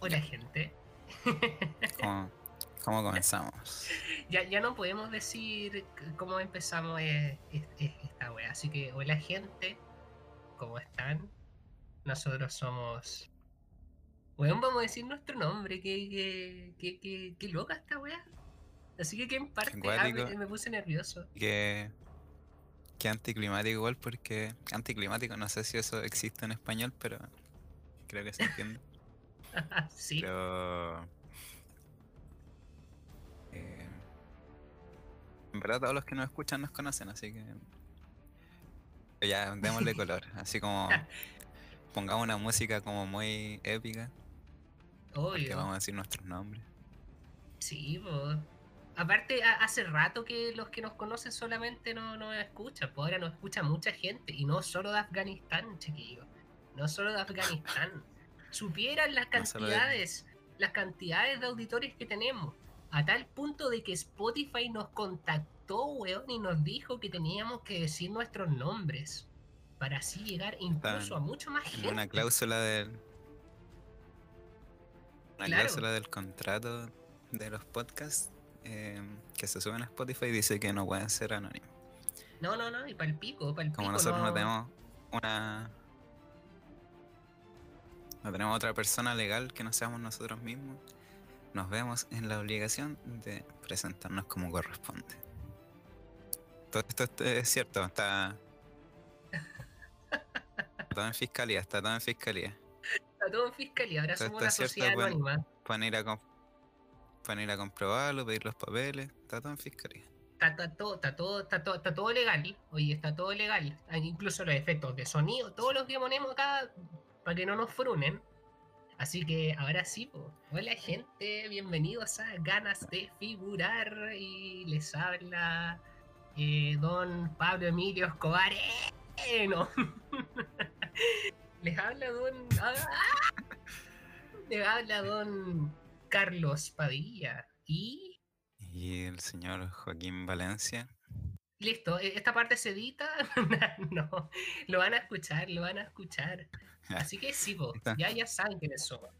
Hola gente. ¿Cómo, cómo comenzamos? Ya, ya no podemos decir cómo empezamos eh, es- es- esta wea. Así que, hola gente. ¿Cómo están? Nosotros somos. Weón, vamos a decir nuestro nombre. Qué, qué, qué, qué, loca esta wea. Así que, ¿quién parte? Ah, me puse nervioso. Que, que anticlimático igual porque anticlimático no sé si eso existe en español, pero creo que se entiende. sí. Pero eh, en verdad todos los que nos escuchan nos conocen, así que ya démosle color, así como pongamos una música como muy épica, Obvio. vamos a decir nuestros nombres. Sí, pues. Aparte, ha- hace rato que los que nos conocen solamente no nos escuchan, pues ahora nos escucha mucha gente, y no solo de Afganistán, chiquillos. No solo de Afganistán. Supieran las cantidades, las cantidades de auditores que tenemos. A tal punto de que Spotify nos contactó, weón, y nos dijo que teníamos que decir nuestros nombres. Para así llegar incluso a mucho más En gente. una cláusula del. Una Claro. cláusula del contrato de los podcasts eh, que se suben a Spotify dice que no pueden ser anónimos. No, no, no, y para el pico, para el Como pico. nosotros no tenemos una. No tenemos otra persona legal que no seamos nosotros mismos, nos vemos en la obligación de presentarnos como corresponde. Todo esto es- cierto, está. Todo en fiscalía, está todo en fiscalía. Está todo en fiscalía, ahora Todo somos una cierto, sociedad anónima. Pueden ir a, pueden ir a comprobarlo, pedir los papeles, está todo en fiscalía. Está, está todo, está, todo, está, todo, está todo legal. Oye, está todo legal. Incluso los efectos de sonido, todos los que ponemos acá para que no nos frunen. Así que ahora sí, po. hola gente, bienvenidos a Ganas de Figurar. Y les habla eh, don Pablo Emilio Escobar. ¡Eh! No. les habla don. ¡Ah! Les habla don Carlos Padilla. Y Y el señor Joaquín Valencia. Listo, e- esta parte se edita. no, lo van a escuchar, lo van a escuchar. Así que sí, Está. ya, ya saben quiénes somos.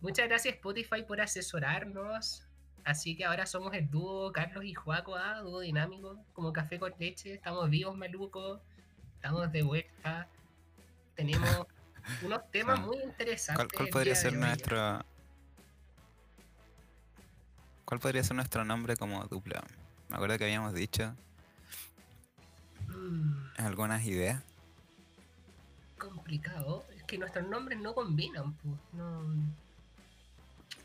Muchas gracias Spotify por asesorarnos. Así que ahora somos el dúo Carlos y Juaco, ah, dúo dinámico, como café con leche. Estamos vivos, malucos. Estamos de vuelta. Tenemos unos temas muy interesantes. ¿Cuál, cuál podría ser nuestro. ¿Cuál podría ser nuestro nombre como dupla? Me acuerdo que habíamos dicho Mm, algunas ideas. complicado. Es que nuestros nombres no combinan, pues. No.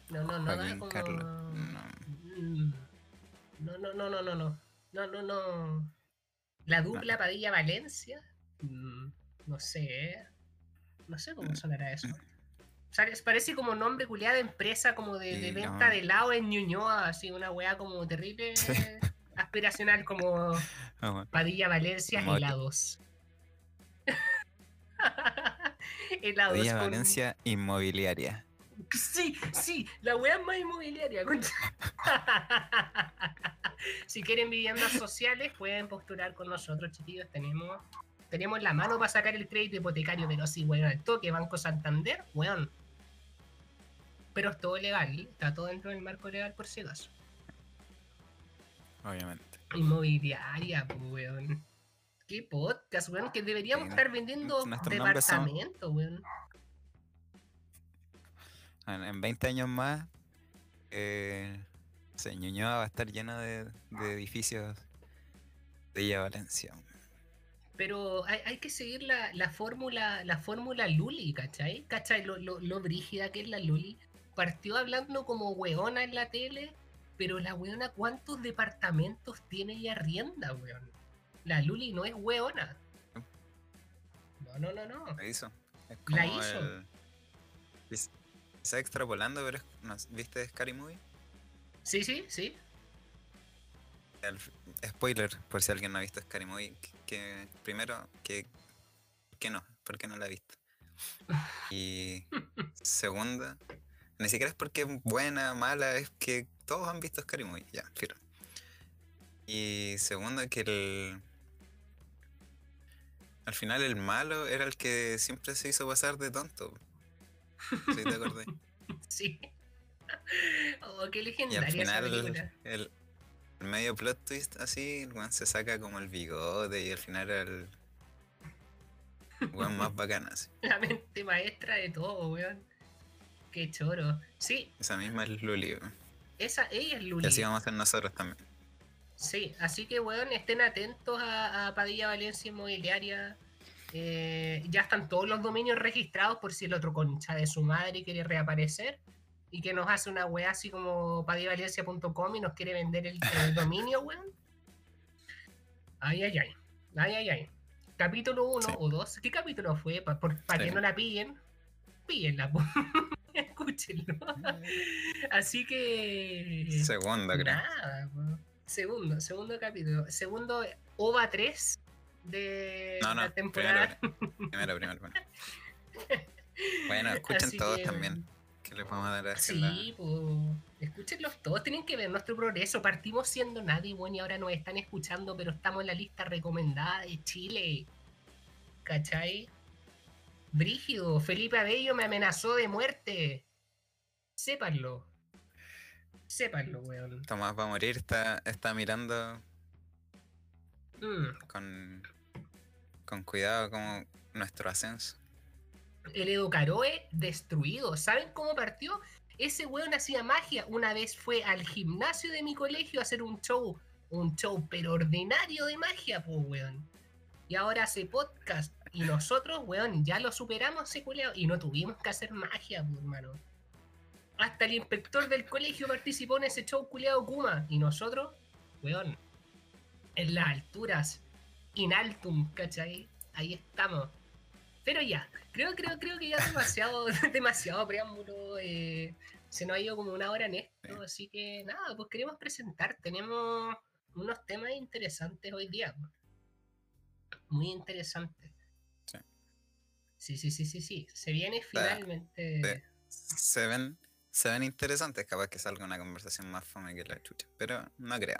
No, no, no. da Joaquín, como- Carlos. No. Mm. No, no, no, no, no, no. No, no, no. La dupla Padilla Valencia. Mm, no sé, ¿eh? No sé cómo sonará eso. O sea, les parece como nombre culiado de empresa como de, venta no. de helado en Ñuñoa, así una weá como terrible Sí. Aspiracional como Ah. Padilla Valencia Mole. helados. helados con- Valencia Inmobiliaria. Sí, sí, la weá más inmobiliaria. concha. si quieren viviendas sociales, pueden postular con nosotros, chiquillos. Tenemos, tenemos la mano para sacar el crédito hipotecario, pero sí, weón, al toque, Banco Santander, weón. Pero es todo legal, está todo dentro del marco legal por si acaso. Obviamente. Inmobiliaria, pues, weón. Qué podcast, weón, que deberíamos Sí, estar vendiendo nombres son- departamentos, weón. En, en 20 años más, eh, Ñuñoa va a estar lleno de, de edificios de Villa Valencia. Pero hay, hay que seguir la, la fórmula la fórmula Luli, ¿cachai? ¿Cachai? Lo, lo, lo brígida que es la Luli. Partió hablando como weona en la tele, pero la weona, ¿cuántos departamentos tiene y arrienda, weón? La Luli no es weona. No, no, no, no. Lo hizo. Es La hizo. el- es- Está extrapolando, pero es- ¿viste Scary Movie? Sí, sí, sí. El- spoiler, por si alguien no ha visto Scary Movie, que, que primero, que, que no, porque no la ha visto. Y segunda, ni siquiera es porque es buena, mala, es que todos han visto Scary Movie, ya, filo. Y segundo, que el. Al final el malo era el que siempre se hizo pasar de tonto. Sí, te acordé. sí. Oh, qué Y al legendaria esa final, película. el, el medio plot twist así, el weón se saca como el bigote y al final era el weón más bacán así. La mente maestra de todo, weón. Qué choro. Sí, Esa misma es Luli, weón. Esa, ella es Y Luli. así vamos a hacer nosotros también. Sí, así que, weón, estén atentos a, a Padilla Valencia Inmobiliaria. Eh, ya están todos los dominios registrados por si el otro concha de su madre quiere reaparecer y que nos hace una weá así como padillavalencia.com y nos quiere vender el, el dominio, weón. Ay, ay, ay. Ay, ay, ay. Capítulo 1 Sí. o 2. ¿Qué capítulo fue? Para que Sí. no la pillen. Píllenla, po. Escúchenlo. Así que. Segunda, creo. Nada, po. segundo, segundo capítulo. Segundo OVA 3 de No, no, la temporada. Primero, primero, primero. Bueno, escuchen Así todos que, también. Que les vamos a dar así la- Sí, pues. Escúchenlos todos, tienen que ver nuestro progreso. Partimos siendo nadie, bueno, y ahora nos están escuchando, pero estamos en la lista recomendada de Chile. ¿Cachai? Brígido, Felipe Abello me amenazó de muerte. Sépanlo. Sépanlo, weón. Tomás va a morir, está, está mirando Mm. con, con cuidado como nuestro ascenso. El Educaroe destruido. ¿Saben cómo partió? Ese weón hacía magia. Una vez fue al gimnasio de mi colegio a hacer un show. Un show pero ordinario de magia, pues weón. Y ahora hace podcast. Y nosotros, weón, ya lo superamos ese culeado. Y no tuvimos que hacer magia, pues hermano. Hasta el inspector del colegio participó en ese show culeado Kuma. Y nosotros, weón, en las alturas, in altum, ¿cachai? Ahí estamos. Pero ya, creo, creo, creo que ya demasiado, demasiado preámbulo. eh, se nos ha ido como una hora en esto, así que nada, pues queremos presentar. Tenemos unos temas interesantes hoy día. pues. Muy interesantes. Sí. Sí, sí, sí, sí, sí. Se viene finalmente. Se ven, se ven interesantes, capaz que salga una conversación más fome que la chucha. Pero no creo.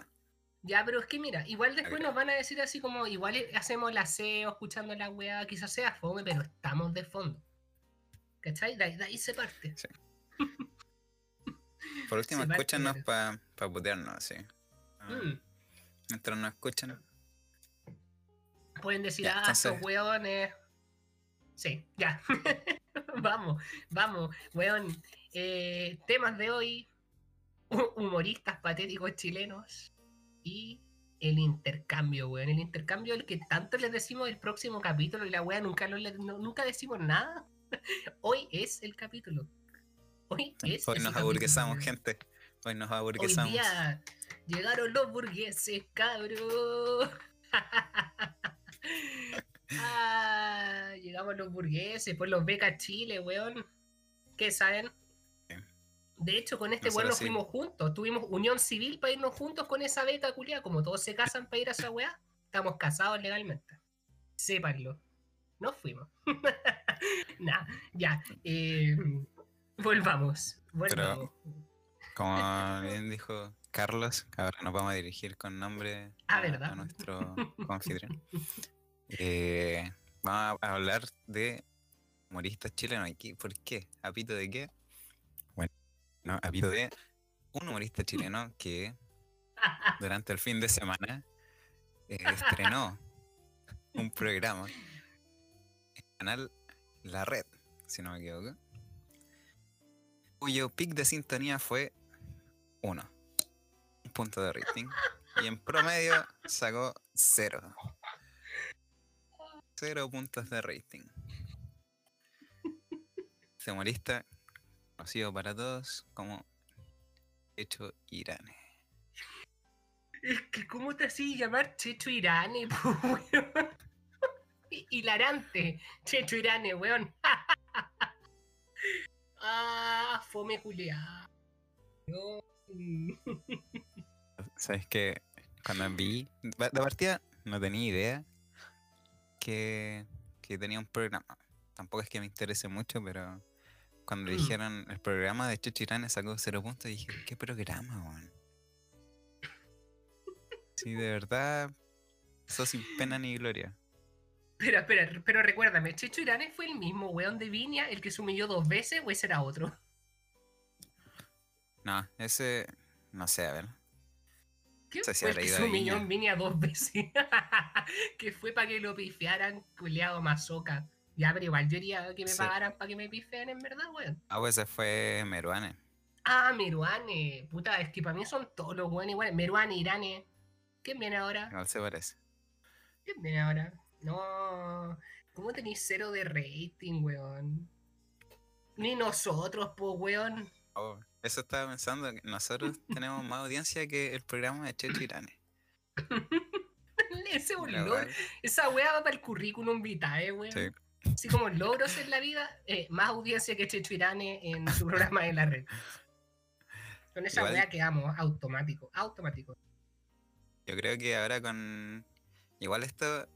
Ya, pero es que mira, igual después nos van a decir así como, igual eh, hacemos el aseo, escuchando la weá, quizás sea fome, pero estamos de fondo. ¿Cachai? De ahí, de ahí se parte. Sí. Por último, Se escúchanos para pa putearnos, así. Ah, Mm. Mientras nos escuchan, Pueden decir, Ya, ah, estos weones. Sí, ya. vamos, vamos, weón. Eh, temas de hoy: hu- humoristas patéticos chilenos y el intercambio, weón. El intercambio el que tanto les decimos el próximo capítulo y la weá nunca, lo no- nunca decimos nada. hoy es el capítulo. Hoy es hoy nos aburguesamos, gente. Hoy nos Hoy aburguesamos. día llegaron los burgueses, cabrón. ah, llegamos los burgueses, pues los becas Chile, weón. ¿Qué saben? De hecho, con este weón nos sí. fuimos juntos. Tuvimos unión civil para irnos juntos con esa beca culiada. Como todos se casan para ir a esa weá, estamos casados legalmente. Sépanlo. Nos fuimos. nah, ya. eh, volvamos. Volvamos. Como bien dijo Carlos, ahora nos vamos a dirigir con nombre Ah, a, ¿verdad? a nuestro confitrión. Eh, vamos a hablar de humoristas chilenos. ¿Y qué- ¿Por qué? ¿A pito de qué? No, a pito de un humorista chileno que durante el fin de semana estrenó un programa en el canal La Red, si no me equivoco, cuyo pic de sintonía fue uno, un punto de rating, y en promedio sacó cero. Cero puntos de rating. Humorista, conocido para todos como Hecho Irane. Es que, ¿cómo te hacía llamar Checho Irane, weón? Hi- Hilarante, Checho Irane, weón. ah, fome. No. mm. Sabes que cuando vi, de partida no tenía idea que, que tenía un programa. Tampoco es que me interese mucho, pero cuando Mm. dijeron el programa de Chuchirane sacó cero puntos, dije, ¿qué programa, weón? Sí, de verdad, eso sin pena ni gloria. Espera, espera, pero recuérdame, ¿Checho Irane fue el mismo weón de Viña, el que se humilló dos veces, o ese era otro? No, ese. No sé, a ver. ¿Qué No sé si fue el que se humilló en Viña dos veces? que fue para que lo pifiaran, culeado mazoca. Ya, pero igual yo iría que me Sí. pagaran para que me pifeen en verdad, weón. Ah, pues ese fue Meruane. Ah, Meruane. Puta, es que para mí son todos los weones iguales. Meruane, Irane. ¿Quién viene ahora? Igual se parece. ¿Quién viene ahora? No. ¿Cómo tenéis cero de rating, weón? Ni nosotros, po, weón. Oh, eso estaba pensando, que nosotros tenemos más audiencia que el programa de Checho Irane. Ese verdad, Esa weá va para el currículum vitae, weón. Sí. Así como logros en la vida, eh, más audiencia que Checho Irane en su programa en la red. Con esa Igual- weá quedamos automático, automático. Yo creo que ahora con. Igual esto,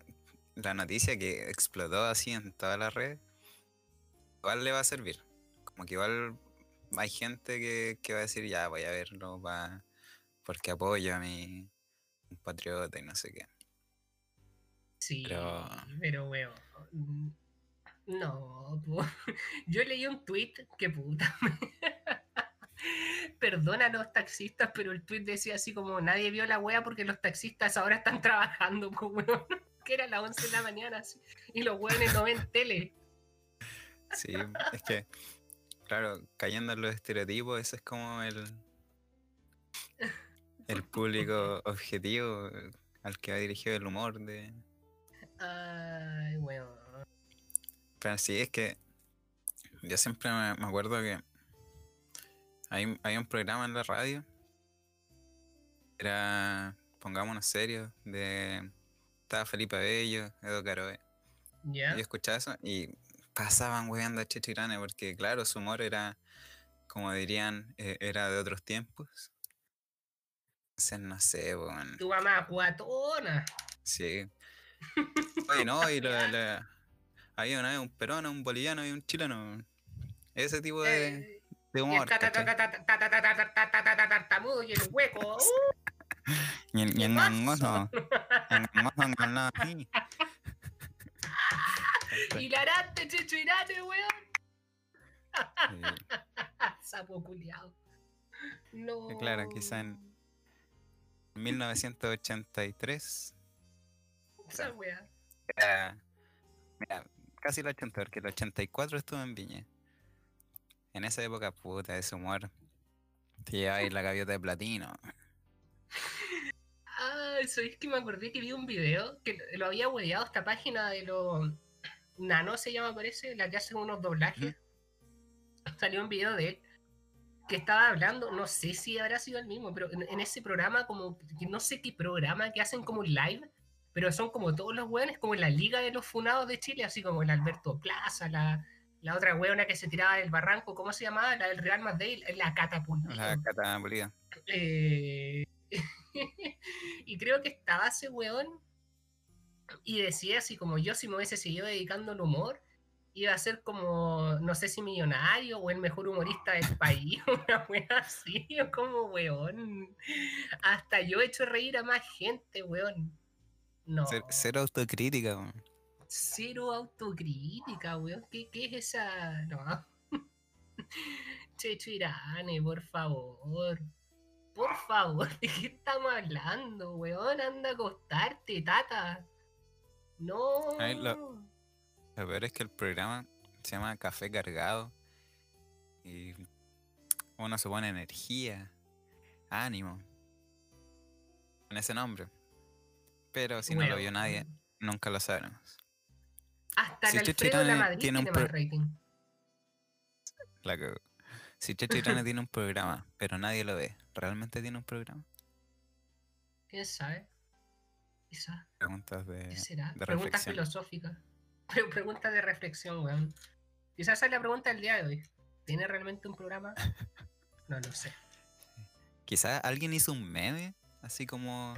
la noticia que explotó así en toda la red, igual le va a servir. Como que igual hay gente que, que va a decir, ya voy a verlo pa- porque apoyo a mi compatriota y no sé qué. Sí, Pero- pero, weón. No, po. yo leí un tweet que puta. Perdona a los taxistas, pero el tweet decía así como nadie vio la wea porque los taxistas ahora están trabajando. Que era las 11 de la mañana así, y los weones no ven tele. Sí, es que, claro, cayendo en los estereotipos, ese es como el, el público objetivo al que va dirigido el humor de, Ay, weón. Pero sí, es que yo siempre me, me acuerdo que hay, hay un programa en la radio, era, pongámonos serios, de, estaba Felipe Abello, Edo Caroe, yo escuchaba eso y pasaban weando a Checho Irane porque claro, su humor era, como dirían, eh, era de otros tiempos. Entonces, no sé, weón, Tu mamá guatona. sí. Oye, no, y lo- lo- había una vez un peruano, un boliviano y un chileno. Ese tipo de, de humor. Y el hueco. Y el, y el gangoso. El gangoso que hablaba así. Hilarante, chichirate, weón. Sapo culiado. No. Claro, quizá en 1983. Esa weá. Mira, casi el 80, porque el 84 estuve en Viña. En esa época, puta, ese humor. Te ahí la gaviota de platino. Ah, ¿sabéis que me acordé que vi un video que lo- había hueveado esta página de los Nano se llama parece, la que hace unos doblajes. Salió un video de él que estaba hablando, no sé si habrá sido el mismo, pero en, en ese programa como no sé qué programa que hacen como un live, pero son como todos los hueones, como en la liga de los funados de Chile, así como el Alberto Plaza, la, la otra hueona que se tiraba del barranco, ¿cómo se llamaba? La del Real Madrid, la catapulta. La cata molida. Eh, y creo que estaba ese weón y decía así como yo si me hubiese seguido dedicando al humor iba a ser como no sé si millonario o el mejor humorista del país una wea así como weón hasta yo he hecho reír a más gente weón no ser autocrítica, weón. cero autocrítica weón ¿Qué, qué es esa no Checho Irane por favor por favor, ¿de qué estamos hablando, weón? Anda a acostarte, tata. No. Ay, lo- Lo peor es que el programa se llama Café Cargado. Y uno se pone energía, ánimo. Con ese nombre. Pero si no lo vio nadie, nunca lo sabremos. Hasta Si Checho Alfredo tiene un más rating. La cagó. Si Checho Irane tiene un programa, pero nadie lo ve, ¿realmente tiene un programa? ¿Quién sabe? Quizá. Preguntas de, ¿Qué será? de Preguntas filosóficas. Pre- Preguntas de reflexión, weón. Quizás esa es la pregunta del día de hoy. ¿Tiene realmente un programa? No lo sé. Quizás alguien hizo un meme, así como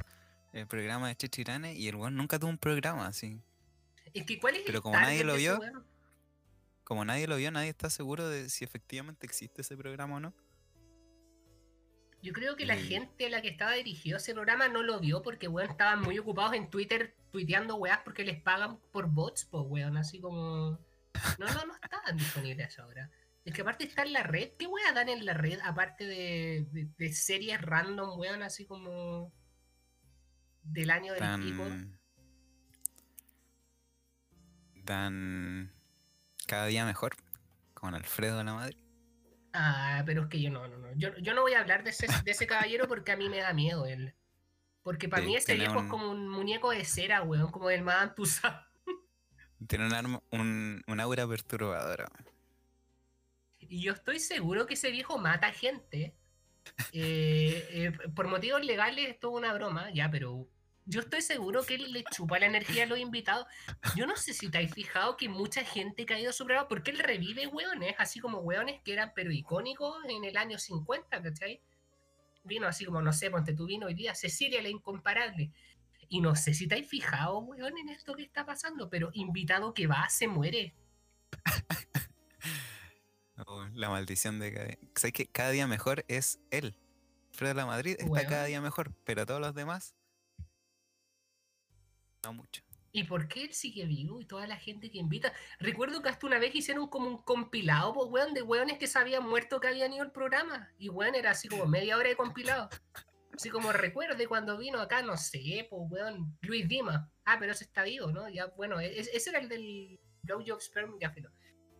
el programa de Checho Irane, y el weón nunca tuvo un programa, así. Es que ¿cuál es Pero el como nadie lo vio, weón? Como nadie lo vio, nadie está seguro de si efectivamente existe ese programa o no. Yo creo que la gente a la que estaba dirigido ese programa no lo vio porque, weón, estaban muy ocupados en Twitter tuiteando weas porque les pagan por bots, pues, weón, así como... No, no, no estaban disponibles ahora. Es que aparte está en la red, ¿qué weas dan en la red aparte de, de- de series random, weón, así como... Del año del tipo? Dan. Dan. Cada día mejor. Con Alfredo la madre. Ah, pero es que yo no, no, no. Yo, yo no voy a hablar de ese, de ese caballero porque a mí me da miedo él. Porque para Sí, mí ese viejo es como un muñeco de cera, weón, como del Madame Tussauds. Tiene un, arma, un, un aura perturbadora. Y yo estoy seguro que ese viejo mata gente. Eh, eh, por motivos legales es toda una broma, ya, pero yo estoy seguro que él le chupa la energía a los invitados. Yo no sé si te has fijado que mucha gente que ha ido a su programa, porque él revive hueones, así como hueones que eran pero icónicos en el año 50, ¿cachai? Vino así como, no sé, ponte tú vino hoy día, Cecilia la incomparable. Y no sé si te has fijado, weón, en esto que está pasando, pero invitado que va, se muere. Oh, la maldición de cada día. ¿Sabes que cada día mejor es él? Alfredo la Madrid está Weón. cada día mejor, pero todos los demás. Mucho. ¿Y por qué él sigue vivo y toda la gente que invita? Recuerdo que hasta una vez hicieron como un compilado, pues, weón, de weones que se habían muerto que habían ido al programa. Y weón, era así como media hora de compilado. Así como recuerde cuando vino acá, no sé, pues, weón, Luis Dima. Ah, pero ese está vivo, ¿no? Ya, bueno, e- ese ese era el del Blowjob Sperm, ya filo.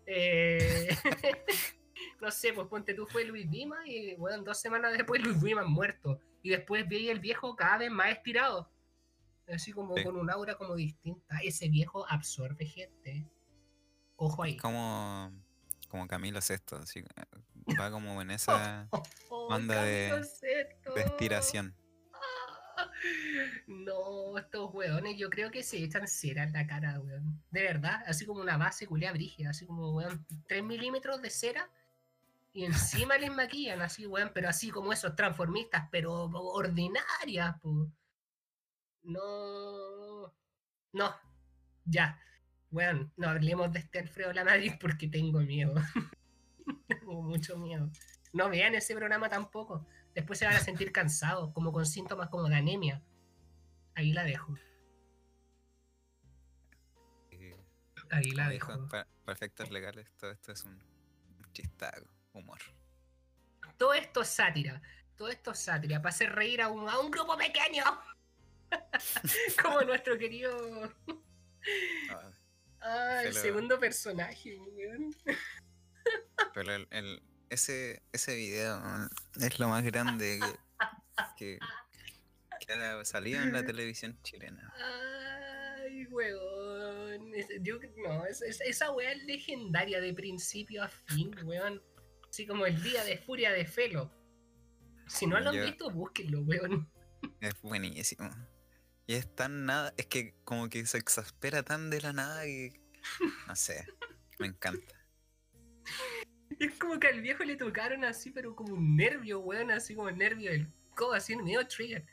Eh, no sé, pues ponte tú fue Luis Dima y, weón, dos semanas después Luis Dima muerto. Y después vi el viejo cada vez más estirado. Así como Sí. con un aura como distinta. Ese viejo absorbe gente. Ojo ahí. Como, como Camilo Sesto, así, va como en esa Oh, de- de estiración. Ah, No, estos weones, yo creo que se echan cera en la cara, weón. De verdad, así como una base culea brígida, así como, weón, 3 milímetros de cera y encima les maquillan, así, weón, pero así como esos transformistas, pero ordinarias, po. No. No. Ya. Weón, no hablemos de este Alfredo La Madrid porque tengo miedo. tengo mucho miedo. No vean ese programa tampoco. Después se van a sentir cansados, como con síntomas como de anemia. Ahí la dejo. Ahí la dejo. pa- para efectos legales, todo esto es un, un chistago, humor. Todo esto es sátira. Todo esto es sátira. Para hacer reír a un, a un grupo pequeño. como nuestro querido. Ah, Ah, el segundo personaje, weón. Pero el, el- ese, ese video es lo más grande que, que, que ha salido en la televisión chilena. Ay, weón. Yo, no, es- es- esa weá es legendaria de principio a fin, weón. Así como el día de furia de Felo. Si no lo han Yo- visto, búsquenlo, weón. Es buenísimo. Y es tan nada, es que como que se exaspera tan de la nada que, no sé, me encanta. Es como que al viejo le tocaron así, pero como un nervio, weón, así como el nervio del codo, así medio trigger.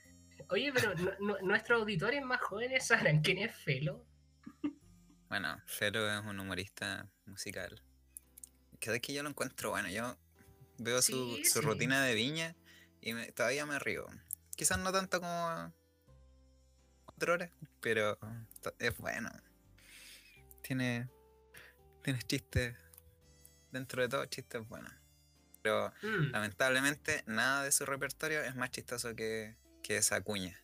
Oye, pero nu- nu- nuestros auditores más jóvenes sabrán quién es Felo. Bueno, Fero es un humorista musical. Cada vez que yo lo encuentro, bueno, yo veo su, Sí, su sí. rutina de viña y me- todavía me río. Quizás no tanto como hora, pero es bueno. Tiene, tiene chistes, dentro de todo chistes buenos. Pero Mm. lamentablemente nada de su repertorio es más chistoso que, que esa cuña.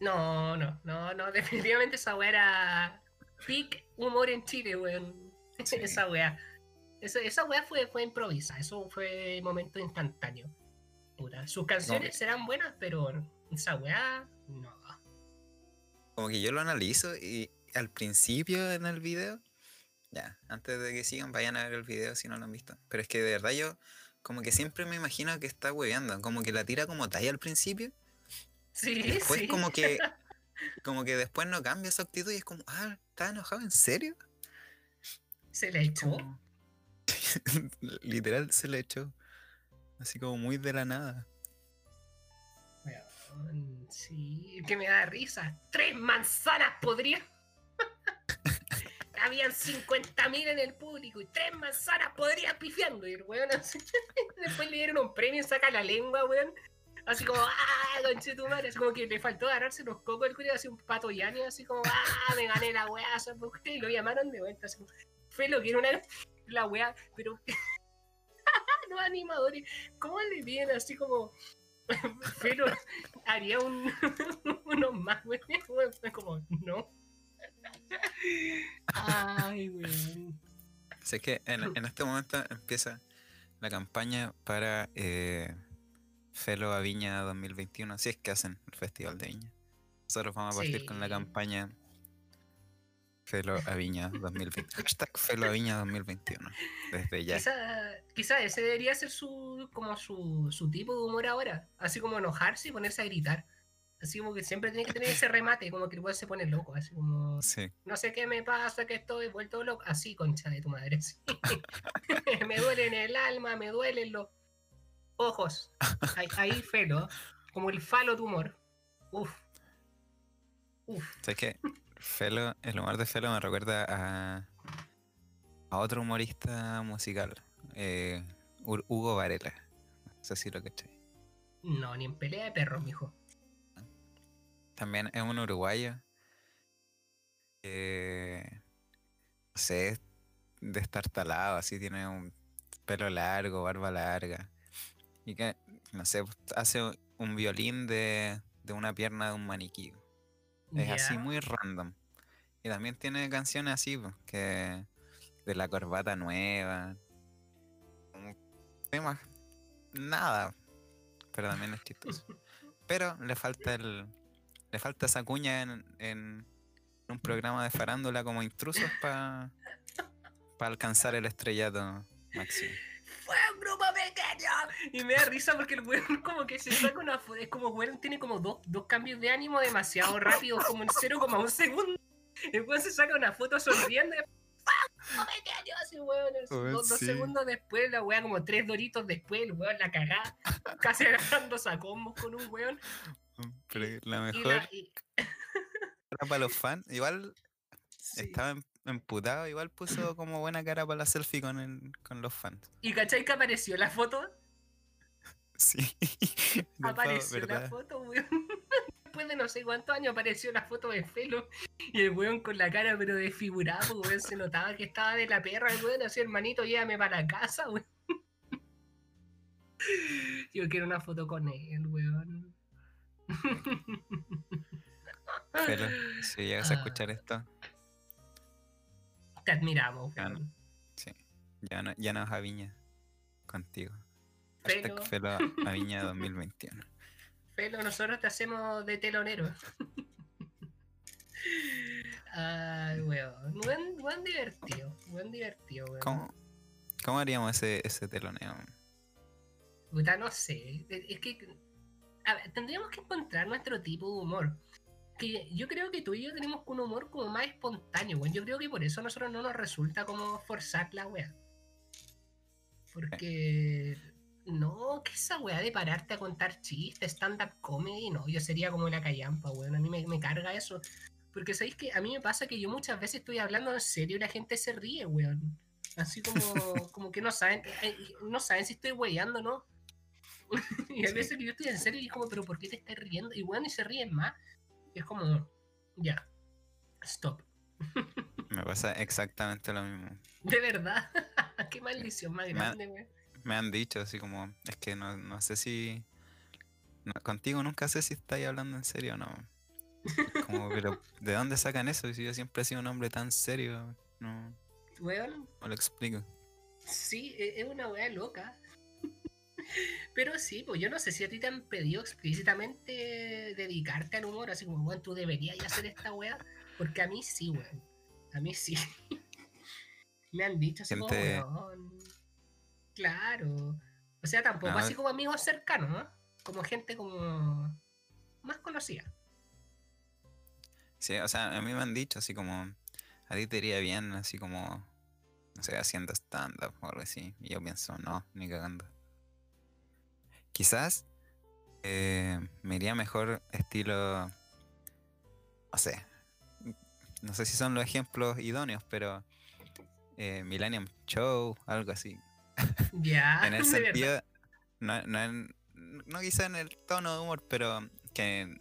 No, no, no, no, definitivamente esa weá era peak humor en Chile, weón. Sí. esa weá. Esa, esa weá fue, fue improvisada, eso fue momento instantáneo. Puta, sus canciones que- serán buenas, pero esa weá, no. Como que yo lo analizo y al principio en el video, ya, antes de que sigan, vayan a ver el video si no lo han visto. Pero es que de verdad yo como que siempre me imagino que está hueveando, como que la tira como talla al principio Sí, después sí. como que como que después no cambia su actitud y es como, ah, ¿estás enojado en serio? Se le echó. Como- Literal se le echó. Así como muy de la nada. Weón, sí, que me da risa. Tres manzanas podría. Habían 50.000 en el público y tres manzanas podría pifiando. Y el weón. Después le dieron un premio y saca la lengua, weón. Así como, ¡ah! Conche tu madre. Así como que le faltó agarrarse los cocos el culiao, así un pato yani, así como, ¡ah! Me gané la weá, y lo llamaron de vuelta. Así como, fue lo que era una. La weá, pero. los animadores, ¿cómo le piden así como. Pero haría un, uno más, güey. Fue como, no. Ay, weón. Sé que en, en este momento empieza la campaña para eh, Felo a Viña 2021, si es que hacen el Festival de Viña. Nosotros vamos a partir con la campaña Felo a Viña 2021. Hashtag Felo a Viña 2021. Desde ya. Quizá, quizá ese debería ser su, como su, su tipo de humor ahora. Así como enojarse y ponerse a gritar. Así como que siempre tiene que tener ese remate, como que el se pone loco, así como, Sí. no sé qué me pasa, que estoy vuelto loco. Así, concha de tu madre. sí. me duele en el alma, me duelen los ojos. Ahí, ahí felo, como el falo tumor. Uf. Uf. ¿Sabes qué? Felo, el humor de Felo me recuerda a, a otro humorista musical, eh, Hugo Varela. No sé si lo caché. No, ni en pelea de perros, mijo. También es un uruguayo. que, no sé, es destartalado, así tiene un pelo largo, barba larga. Y que, no sé, hace un violín de, de una pierna de un maniquí. Es así muy random. Y también tiene canciones así, que de la corbata nueva. Temas, nada. Pero también es chistoso. Pero le falta el. Le falta esa cuña en, en un programa de farándula como intrusos para alcanzar el estrellato máximo. Fue un grupo pequeño. Y me da risa porque el weón como que se saca una foto. Es como weón tiene como dos, dos cambios de ánimo demasiado rápidos, como en 0,1 segundo. El weón se saca una foto sonriendo. ¡Fue un grupo pequeño! Así, weón. dos, dos sí. segundos después, la weá como tres doritos después, el weón la cagá. Casi agarrando a combos con un weón. Pero la Y mejor la, y- era para los fans. Igual sí. estaba em- emputado, igual puso como buena cara para la selfie con, el- con los fans. ¿Y cachai que apareció la foto? Sí. apareció la foto, weón. Después de no sé cuántos años apareció la foto de Felo y el weón con la cara pero desfigurado, weón. Se notaba que estaba de la perra, el weón. Así, hermanito, llévame para la casa, weón. Yo quiero una foto con él, weón. Pero si llegas a Ah. escuchar esto, Te admiramos, Ya no. sí. Ya no, ya no es a Viña contigo. Felo. Hashtag Felo a Viña 2021. Felo, nosotros te hacemos de telonero. Ay, weón. Buen, buen divertido. Buen divertido, weón. ¿Cómo, cómo haríamos ese, ese teloneo? Puta, no sé. Es que. A ver, tendríamos que encontrar nuestro tipo de humor. Que yo creo que tú y yo tenemos un humor como más espontáneo, weón. Yo creo que por eso a nosotros no nos resulta como forzar la weá. Porque. No, que esa weá de pararte a contar chistes, stand-up comedy, no, yo sería como la callampa, weón. A mí me, me carga eso. Porque sabéis que a mí me pasa que yo muchas veces estoy hablando en serio y la gente se ríe, weón. Así como, como que no saben, eh, no saben si estoy weyando, ¿no? y a veces que yo estoy en serio y es como, pero ¿por qué te estás riendo? Y bueno, y se ríen más. Y es como, ya, stop. Me pasa exactamente lo mismo. De verdad, qué maldición más Me- grande, weón. Me han dicho así como, es que no, no sé si... no, contigo nunca sé si estáis hablando en serio o no. Como, pero ¿de dónde sacan eso? Si yo siempre he sido un hombre tan serio, no, Weón, no lo explico. sí, e- es una weá loca. Pero sí, pues yo no sé si a ti te han pedido explícitamente dedicarte al humor, así como, weón, tú deberías hacer esta weá. Porque a mí sí, weón. A mí sí. Me han dicho así Gente- como, weón. Claro. O sea, tampoco No, así como amigos cercanos, ¿no? Como gente como más conocida. Sí, o sea, a mí me han dicho así como, a ti te iría bien, así como, no sé, haciendo stand-up o algo así. Y yo pienso, no, ni cagando. Quizás eh, me iría mejor estilo, no sé, no sé si son los ejemplos idóneos, pero eh, Millennium Show, algo así. Ya, en el sentido, no, no en, no quizá en el tono de humor, pero que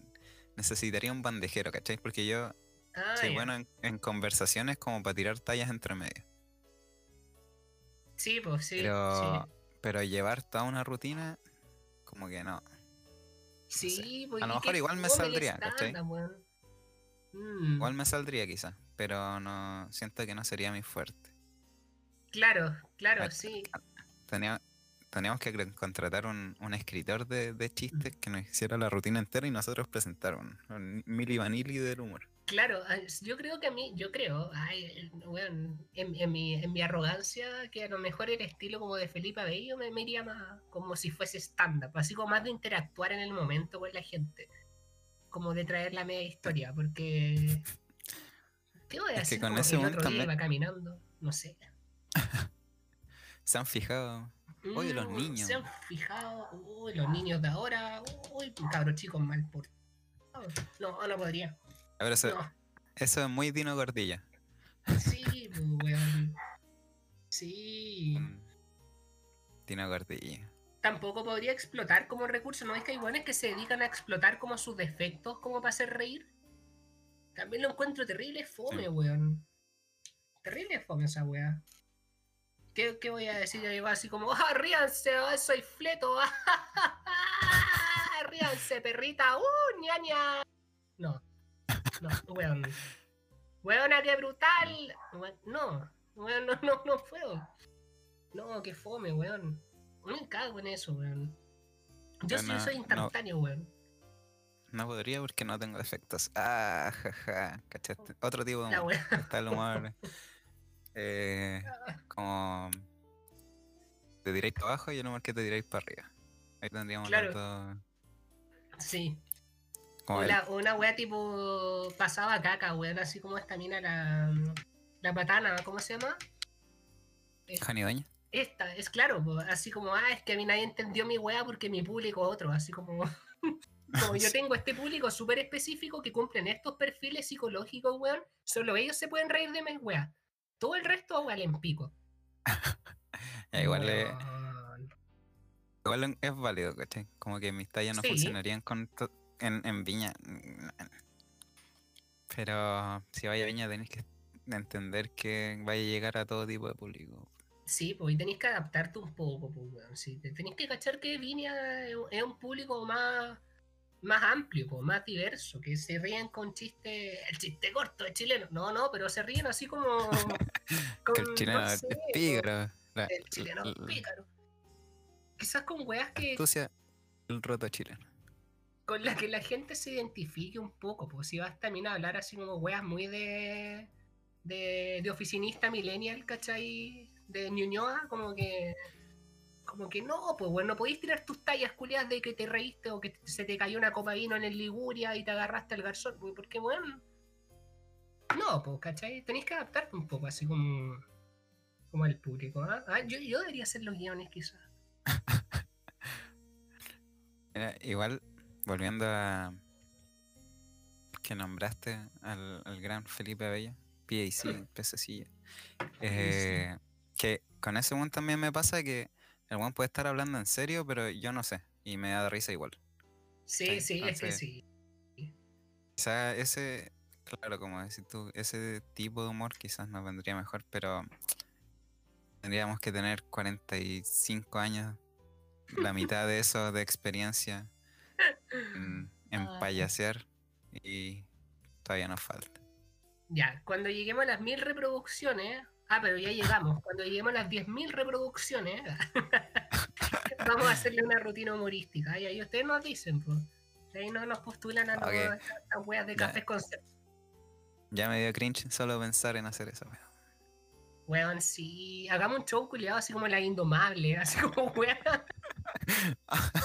necesitaría un bandejero, ¿cachai? Porque yo Ah, soy bueno en, en conversaciones como para tirar tallas entre medio. Sí, pues sí. Pero, pero llevar toda una rutina, como que no. Sí, sí pues, A lo mejor qué igual me saldría, ¿cachai? Mm, Igual me saldría quizá, pero no siento que no sería mi fuerte. Claro, claro, sí. Tenía- teníamos que contratar un, un escritor de, de chistes que nos hiciera la rutina entera y nosotros presentar un, un Milli Vanilli del humor. Claro, ah, yo creo que a mí, yo creo, ay, eh, weón, en, en mi, en mi arrogancia, que a lo mejor el estilo como de Felipe Abello me, me iría más como si fuese stand-up, así como más de interactuar en el momento con la gente, como de traer la media historia, porque... ¿Qué voy a Es que con Como ese el humor otro día también- iba caminando, no sé. ¿Se han fijado? Oye, los Mm, niños. Se han fijado, uy, los niños de ahora, uy, cabros chicos mal por... No, no podría. Ver, eso, No. eso es muy Dino Gordilla. Sí, pues, weón. Sí. Mm. Dino Gordilla. Tampoco podría explotar como recurso. ¿No es que hay buenos que se dedican a explotar como sus defectos como para hacer reír? También lo encuentro terrible fome, Sí. weón. Terrible fome esa weá. ¿Qué, qué voy a decir? Yo digo así como, ¡ah, ríanse! ah, ¡Soy fleto! ¡ah, ¡Ríanse, perrita! ¡Uh, ñaña! No. No, weón. Weona, qué brutal. No, weón, no, no, no puedo. No, qué fome, weón. Me cago en eso, weón. Yo sí soy no. instantáneo, weón. No podría porque no tengo defectos. Ah, jaja. ¿Cachaste? Otro tipo de humor. Está el humor. eh, como. Te diréis para abajo y el humor que te diréis para arriba. Ahí tendríamos Claro. dos. Sí. Una, wea tipo pasaba caca, weón, así como esta mina la, la patana, ¿cómo se llama? Jani Doña. Esta, es claro, po, así como, ah, es que a mí nadie entendió mi wea porque mi público es otro, así como, como yo tengo este público súper específico que cumplen estos perfiles psicológicos, weón, solo ellos se pueden reír de mi wea. Todo el resto, weón, en pico. Igual, es, Weón. igual es válido, ¿cachai? Como que mis tallas no Sí. funcionarían con to- en, en Viña. Pero si vaya a Viña tenéis que entender que vaya a llegar a todo tipo de público. Sí, pues tenéis que adaptarte un poco, pues. Sí, te- tenéis que cachar que Viña es es un público más, más amplio, pues, más diverso, que se ríen con chistes, el chiste corto de chileno. No, no, pero se ríen así como. Que el con, chileno no es pícaro. la- El chileno la- pícaro. Quizás con weas que, astucia, el roto chileno. Con las que la gente se identifique un poco, pues si vas también a hablar así como weas muy de, de, de oficinista millennial, ¿cachai? De Ñuñoa, como que como que no, pues bueno, no podéis tirar tus tallas culiadas de que te reíste o que se te cayó una copa de vino en el Liguria y te agarraste al garzón, pues, porque bueno, no, pues, ¿cachai? Tenéis que adaptarte un poco así como como el público, ¿ah? Ah, yo, yo debería hacer los guiones quizás. Igual, volviendo a que nombraste al, al gran Felipe Abella, PAC, pececilla. eh, que con ese one también me pasa que el one puede estar hablando en serio, pero yo no sé, y me da risa igual. Sí, Sí, sí, es que sí. Quizás ese, claro, como decís tú, ese tipo de humor quizás nos vendría mejor, pero tendríamos que tener 45 años, la mitad de eso de experiencia en, en Ah. payasear y todavía nos falta. Ya, cuando lleguemos a las mil reproducciones, ah, pero ya llegamos, cuando lleguemos a las 10.000 reproducciones, vamos a hacerle una rutina humorística. Y ahí ustedes nos dicen, pues. Ahí no nos postulan a, los- Ok. a estas weas de cafés con Ya me dio cringe solo pensar en hacer eso. weón. Weón, sí. Hagamos un show culiado así como la indomable, así como weón.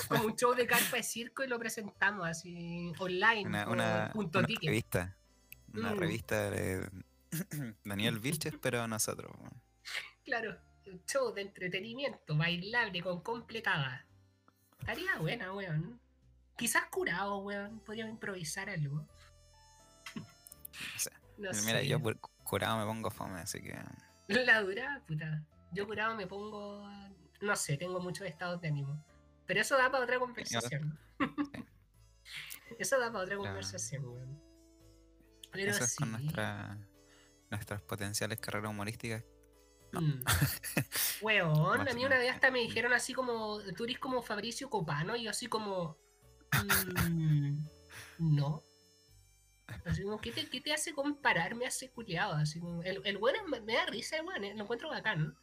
Como un show de carpa de circo y lo presentamos así online. Una, por una, punto una ticket. revista. Una Mm. revista de Daniel Vilches, pero nosotros. Claro, un show de entretenimiento, bailable, con completada. Estaría buena, weón. Quizás curado, weón. Podríamos improvisar algo. No sé. No Mira, sé. yo por curado me pongo fome, así que. La dura, puta. Yo curado me pongo. No sé, tengo muchos estados de ánimo. Pero eso da para otra conversación. eso da para otra conversación, weón. Pero Eso es con nuestra, nuestras potenciales carreras humorísticas. no. Mm. Weón, a mí una vez hasta me dijeron así como, tú eres como Fabricio Copano, y yo así como, "Mm, no. Así como, ¿qué te, qué te hace compararme a ese culiado? Así como, el, el bueno me, me da risa, el bueno, lo encuentro bacán.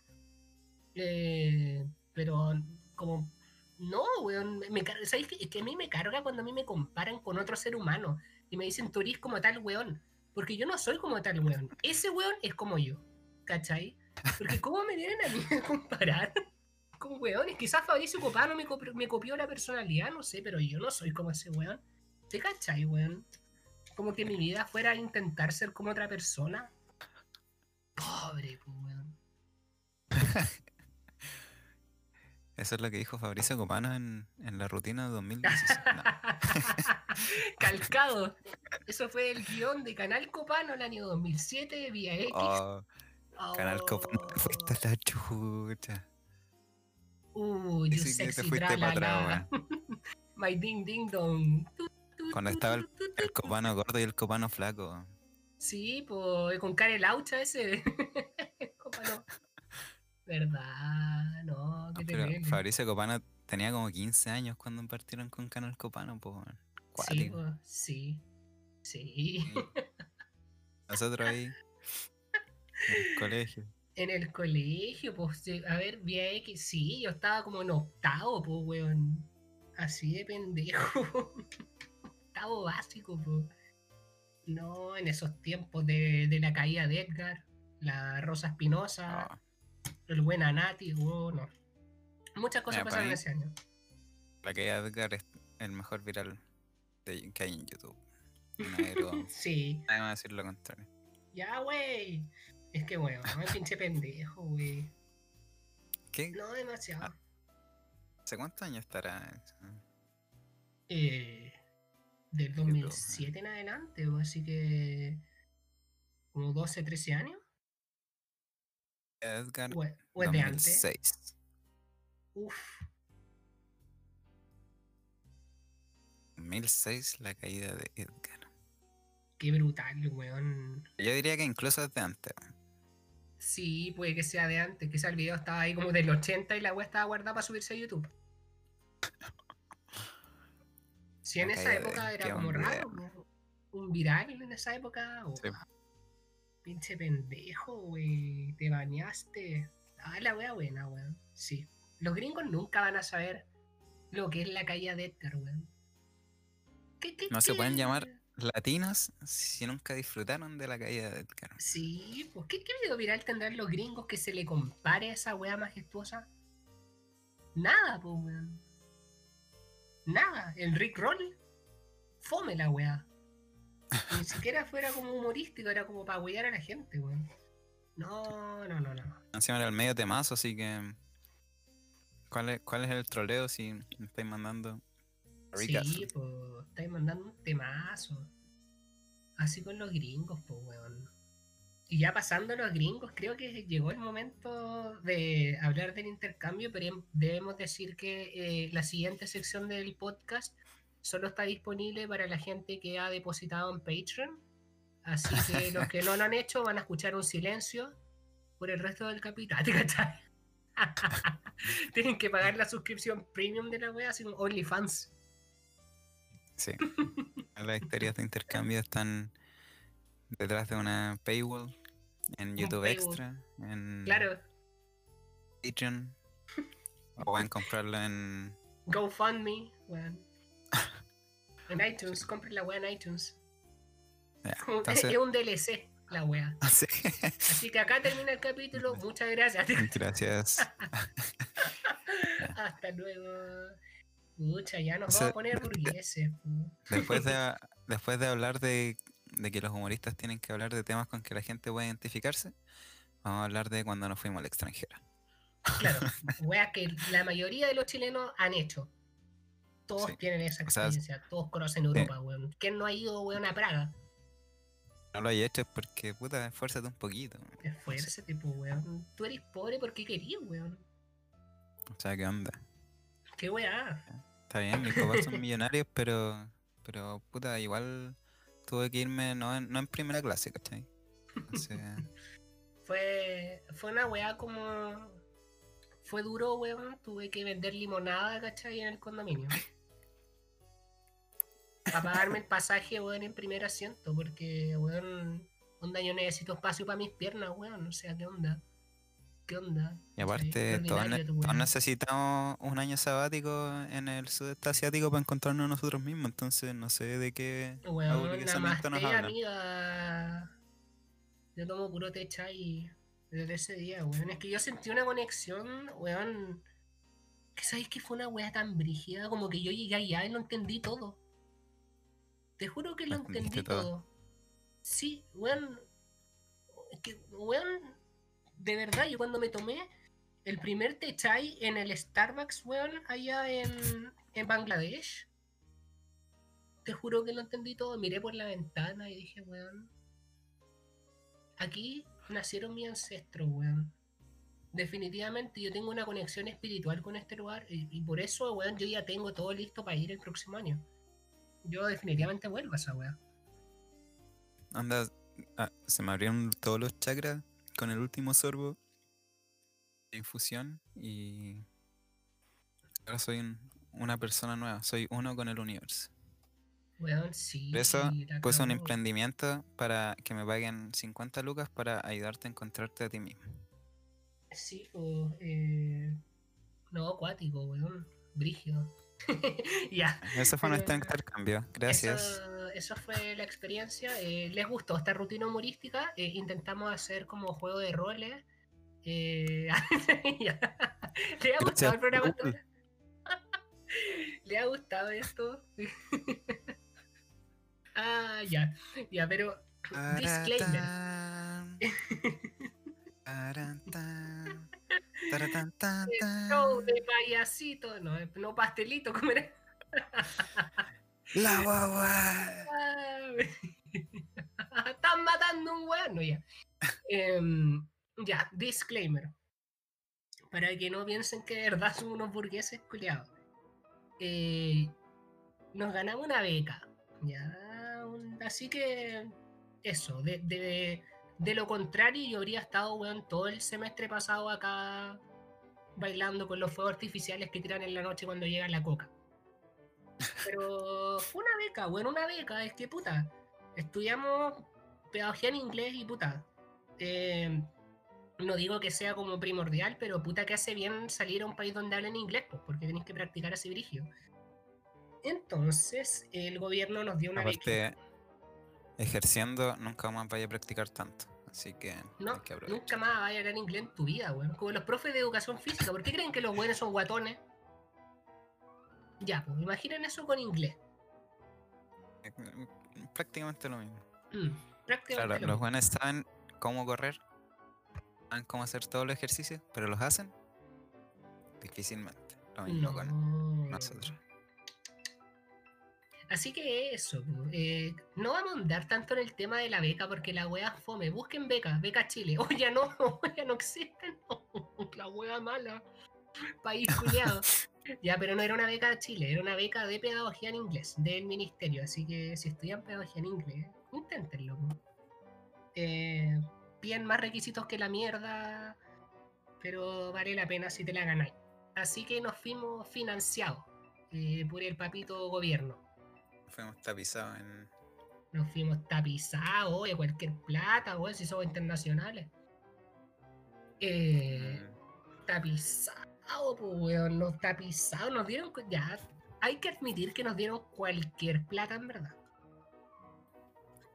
Eh, pero como, no, weón, me, ¿sabes? Es que a mí me carga cuando a mí me comparan con otro ser humano y me dicen, tú como tal weón. Porque yo no soy como tal weón. Ese weón es como yo. ¿Cachai? Porque ¿cómo me vienen a mí a comparar con weones? Quizás Fabricio Copano me copió, me copió la personalidad, no sé, pero yo no soy como ese weón. ¿Te cachai, weón? Como que mi vida fuera a intentar ser como otra persona. Pobre, weón. Eso es lo que dijo Fabricio Copano en, en la rutina de 2016. No, Calcado. Eso fue el guion de Canal Copano el año 2007, vía X. Oh, Canal Copano, te fuiste a la chucha. Uy, you Dice que te fuiste para atrás, weón. My ding ding dong. Tu, tu, Cuando estaba el, el copano gordo y el copano flaco. Sí, pues con cara de laucha ese. Copano. ¿Verdad? No, No, qué terrible. Fabricio Copano tenía como 15 años cuando partieron con Canal Copano, pues. Sí, pues, sí. Sí. Nosotros ahí. En el colegio. En el colegio, pues, a ver, vía X, sí, yo estaba como en octavo, pues, weón. Así de pendejo. octavo básico, pues. No, en esos tiempos de, de la caída de Edgar, la Rosa Espinosa, Ah, el buen Anati, oh, no. Muchas cosas para pasaron mí- ese año. la que Edgar es el mejor viral de- que hay en YouTube. Sí, nadie va a decir lo contrario. ya, güey. Es que, weón, es pinche pendejo, güey. ¿Qué? No, demasiado. Ah. ¿Hace cuántos años estará? eso? Eh, del 2007 en adelante, o así que como 12, 13 años. Edgar O, o es de antes. 2006. Uf, 2006 la caída de Edgar. qué brutal, weón. Yo diría que incluso es de antes. Sí, puede que sea de antes. Quizá el video estaba ahí como del 80 y la web estaba guardada para subirse a YouTube. Si en esa época era como raro, un viral en esa época. oh, Sí. Pinche pendejo, güey. Te bañaste. Ah, la wea buena, weón. Sí. Los gringos nunca van a saber lo que es la caída de Edgar, weón. ¿Qué- qué- No se pueden llamar Latinos si nunca disfrutaron de la caída de Edgar. Sí, pues ¿qué, qué video viral tendrán los gringos que se le compare a esa wea majestuosa? Nada, pues, weón. Nada. El Rick Roll, fome la wea. Ni siquiera fuera como humorístico, era como para huear a la gente, weón. No, no, no, no. Encima era el medio temazo, así que. ¿Cuál es, cuál es el troleo si me estáis mandando? Ricazo. Sí, pues, estáis mandando un temazo. Así con los gringos, pues, weón. Y ya pasando a los gringos, creo que llegó el momento de hablar del intercambio, pero em- debemos decir que eh, la siguiente sección del podcast solo está disponible para la gente que ha depositado en Patreon. Así que los que no lo han hecho van a escuchar un silencio por el resto del capítulo. Tienen que pagar la suscripción premium de la wea, así como OnlyFans. Sí. Las historias de intercambio están detrás de una paywall en YouTube paywall. Extra, en Claro, Patreon. O pueden comprarlo en. GoFundMe, weón. En iTunes, compren la wea en iTunes. Entonces- Es un DLC, la wea. Sí. Así que acá termina el capítulo. Muchas gracias. Gracias. Hasta luego. Pucha, ya nos O vamos a poner burgueses. pu. Después de, después de hablar de, de que los humoristas tienen que hablar de temas con que la gente puede identificarse, vamos a hablar de cuando nos fuimos al extranjero. Claro, weas que la mayoría de los chilenos han hecho. Todos Sí. tienen esa O sea, experiencia, todos conocen Europa, weón. ¿Quién no ha ido, weón, a Praga? No lo hayas hecho es porque, puta, esfuérzate un poquito. Esfuérzate, tipo, weón. Tú eres pobre porque querías, weón. O sea, ¿qué onda? Qué weá. Está bien, mis papás son millonarios, pero, pero puta, igual tuve que irme no en, no en primera clase, ¿cachai? Entonces, Fue, fue una weá como. Fue duro, weón. Tuve que vender limonada, ¿cachai? En el condominio. Para pagarme el pasaje, weón, en primer asiento. Porque, weón, onda, yo necesito espacio para mis piernas, weón. O sea, ¿qué onda? ¿Qué onda? y aparte, Qué todos, ne- todos necesitamos un año sabático en el sudeste asiático para encontrarnos nosotros mismos, entonces no sé de qué Weón, nos hablan. amiga. Yo tomo puro té chai desde ese día, weón. Es que yo sentí una conexión, weón. Que sabéis que fue una weá tan brígida, como que yo llegué allá y lo entendí todo. Te juro que lo entendí todo. todo. Sí, weón. Que, weón, de verdad, yo cuando me tomé el primer té chai en el Starbucks, weón, allá en, en Bangladesh. Te juro que lo entendí todo. Miré por la ventana y dije, weón. Aquí nacieron mis ancestros, weón. Definitivamente yo tengo una conexión espiritual con este lugar y, y por eso, weón, yo ya tengo todo listo para ir el próximo año. Yo definitivamente vuelvo a esa weá. Anda, ah, se me abrieron todos los chakras con el último sorbo de infusión y ahora soy un- una persona nueva, soy uno con el universo. Weón, sí. Por eso puse un emprendimiento para que me paguen 50 lucas para ayudarte a encontrarte a ti mismo. Sí, pues, eh, no, acuático, weón. Brígido. ya. Eso fue nuestro intercambio. Gracias. Eso, eso fue la experiencia. Eh, ¿Les gustó esta rutina humorística? Eh, intentamos hacer como juego de roles. Eh. ¿Le ha gustado el programa? ¿Le ha gustado esto? ah, ya. Ya, pero disclaimer. Taratán. Tan, tan. show de payasito. No, no pastelito, ¿cómo era? La guagua. Están matando un weón. No, ya. Em, ya, disclaimer. Para que no piensen que de verdad son unos burgueses culiados. Eh, nos ganamos una beca. Ya, así que eso, de, de- de lo contrario, yo habría estado weón, todo el semestre pasado acá bailando con los fuegos artificiales que tiran en la noche cuando llega la coca. Pero fue una beca, bueno, una beca, es que puta, estudiamos pedagogía en inglés y puta. eh, no digo que sea como primordial, pero puta que hace bien salir a un país donde hablen inglés, pues, porque tenéis que practicar así brigio. Entonces, el gobierno nos dio una beca. Ejerciendo, nunca más vaya a practicar tanto. Así que No, nunca más vaya a hablar inglés en tu vida, weón. Como los profes de educación física. ¿Por qué creen que los buenos son guatones? Ya, pues imaginen eso con inglés. Mm, Prácticamente lo mismo. Mm, prácticamente Claro, lo los mismo. buenos saben cómo correr, saben cómo hacer todos los ejercicios, pero los hacen difícilmente. Lo mismo con No. nosotros. Así que eso, po, eh, no vamos a andar tanto en el tema de la beca porque la wea fome. Busquen beca, beca Chile. Oh, ya no, ya no existen. la wea mala. País culiado. ya, pero no era una beca de Chile, era una beca de pedagogía en inglés, del ministerio. Así que si estudian pedagogía en inglés, inténtenlo. po. Eh, piden más requisitos que la mierda, pero vale la pena si te la ganáis. Así que nos fuimos financiados eh, por el papito gobierno. Fuimos tapizados en. Nos fuimos tapizados, oye, cualquier plata, weón, si somos internacionales. Eh, mm, tapizado, pues, weón, nos tapizados, nos dieron, ya, hay que admitir que nos dieron cualquier plata en verdad.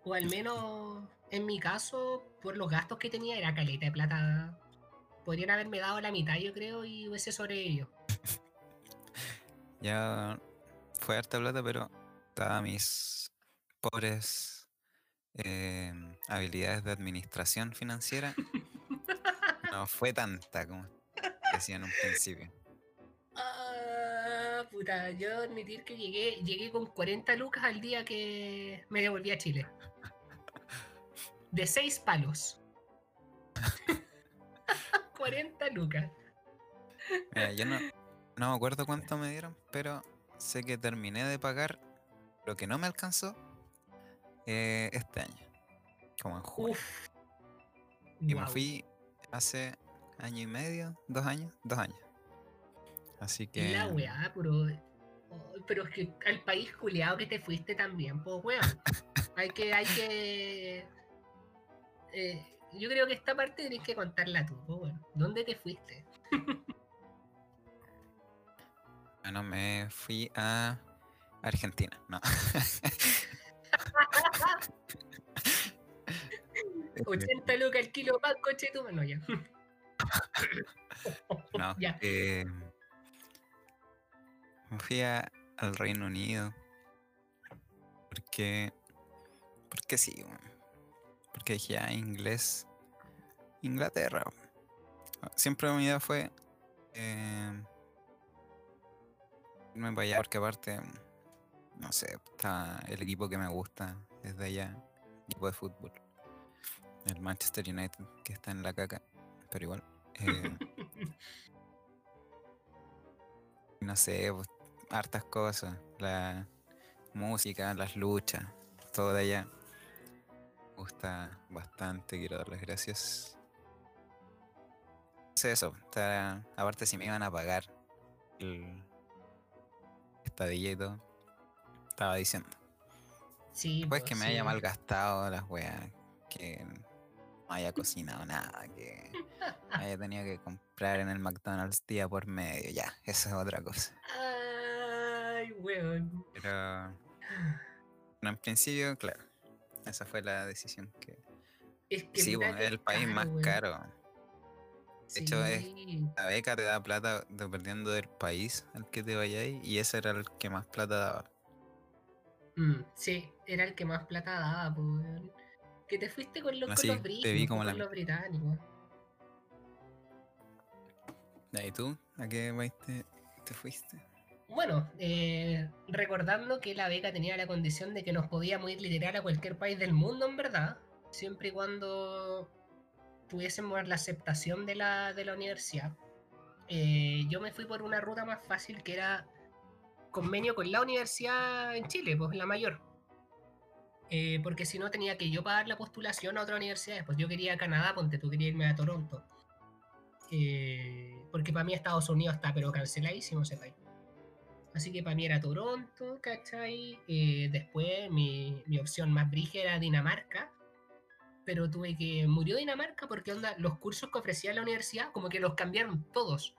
O al menos, en mi caso, por los gastos que tenía, era caleta de plata. Podrían haberme dado la mitad, yo creo, y hubiese sobrevivido. Ya fue harta plata, pero mis pobres eh, habilidades de administración financiera, no fue tanta como decía en un principio. Ah, puta, yo admitir que llegué, llegué con 40 lucas al día que me devolví a Chile. De 6 palos. 40 lucas. Mira, yo no, no me acuerdo cuánto me dieron, pero sé que terminé de pagar lo que no me alcanzó eh, este año, como en julio. Uf. Y me fui hace año y medio, dos años, dos años. Así que La weá, pero. pero es que al país culiado que te fuiste también, pues weón. hay que, hay que. eh, yo creo que esta parte tenés que contarla tú, pues weón. ¿Dónde te fuiste? bueno, me fui a Argentina, no. 80 lucas el kilo más, coche tú, no, ya. No, ya. eh, me fui a- al Reino Unido. Porque. Porque sí. Porque dije, ah, inglés. Inglaterra. Siempre mi idea fue. Eh, irme para allá, porque aparte. No sé, está el equipo que me gusta desde allá. Equipo de fútbol. El Manchester United, que está en la caca. Pero igual. eh, no sé, pues, hartas cosas. La música, las luchas, todo de allá. Me gusta bastante, quiero dar las gracias. No sé eso, está- aparte si me iban a pagar el estadilla y todo, estaba diciendo. Sí, Pues pues, que me sí. haya malgastado las weas, que no haya cocinado nada, que haya tenido que comprar en el McDonald's día por medio, ya, esa es otra cosa. Ay, weón. Pero en principio, claro, esa fue la decisión que... Es que Sí, bueno, es el país más weón. caro. De hecho, es-. La beca te da plata dependiendo del país al que te vayáis y ese era el que más plata daba. Mm, sí, era el que más plata daba, pues. Que te fuiste con los, con te vi británicos, la los británicos. ¿Y tú? ¿A qué país te, te fuiste? Bueno, eh, recordando que la beca tenía la condición de que nos podíamos ir literal a cualquier país del mundo, en verdad, siempre y cuando tuviésemos la aceptación de la, de la universidad. Eh, yo me fui por una ruta más fácil que era convenio con la universidad en Chile, pues la mayor. Eh, porque si no tenía que yo pagar la postulación a otra universidad. Pues yo quería Canadá, ponte tú quería irme a Toronto. Eh, porque para mí Estados Unidos está pero canceladísimo ese país. Así que para mí era Toronto, ¿cachai? Eh, después mi, mi opción más brígida era Dinamarca. Pero tuve que... Murió Dinamarca porque onda, los cursos que ofrecía la universidad como que los cambiaron todos.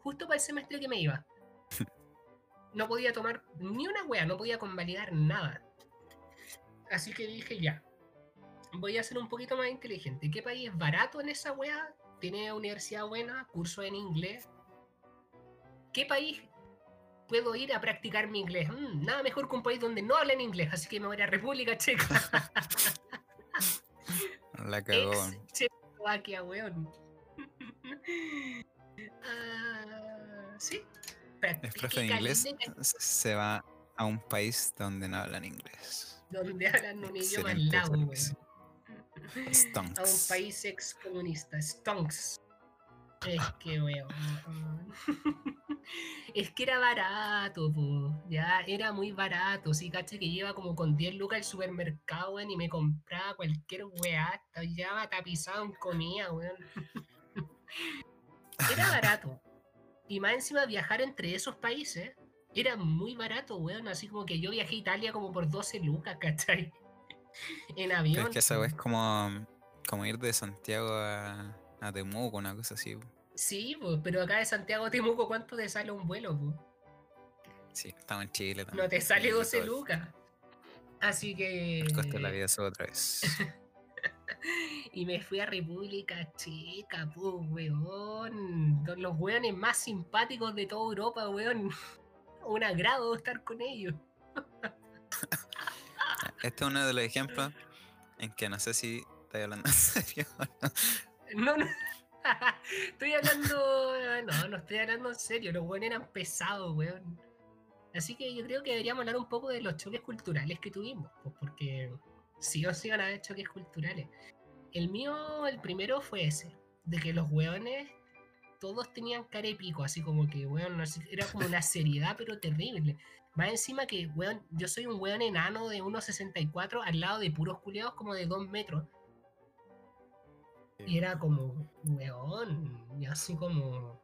Justo para el semestre que me iba. No podía tomar ni una wea, no podía convalidar nada. Así que dije ya. Voy a ser un poquito más inteligente. ¿Qué país es barato en esa wea? Tiene universidad buena, curso en inglés. ¿Qué país puedo ir a practicar mi inglés? Mm, nada mejor que un país donde no hablan inglés, así que me voy a República Checa. La cagó. Checoslovaquia, weón. Ah, sí. El profe de Practica inglés se va a un país donde no hablan inglés. Donde hablan un idioma lago, weón. servicio. A un Stonks. país ex comunista. Stonks. Es que, weón. Es que era barato, po. Ya, era muy barato. Sí, caché que lleva como con 10 lucas al supermercado, weón, y me compraba cualquier weá. Ya tapizado en comida, weón. Era barato. Y más encima viajar entre esos países era muy barato, weón. Así como que yo viajé a Italia como por 12 lucas, ¿cachai? En Pero avión. es que esa es como, como ir de Santiago a, a Temuco, una cosa así. po. Sí, pues, pero acá de Santiago a Temuco, ¿cuánto te sale un vuelo? po? Sí, estamos en Chile No también. te sale y 12 todo lucas. Así que. El costo de la vida es otra vez. Y me fui a República Checa, pues, weón. Con Los weones más simpáticos de toda Europa, weón. Un agrado estar con ellos. Este es uno de los ejemplos en que no sé si estoy hablando en serio o no. No, no. estoy hablando. No, no estoy hablando en serio. Los weones eran pesados, weón. Así que yo creo que deberíamos hablar un poco de los choques culturales que tuvimos. Pues porque sí o sí van a haber choques culturales. El mío, el primero fue ese. De que los weones todos tenían cara de pico, así como que, weón, no sé, era como una seriedad, pero terrible. Más encima que, weón, yo soy un weón enano de 1,64 al lado de puros culiados como de 2 metros. Y era como, weón, y así como...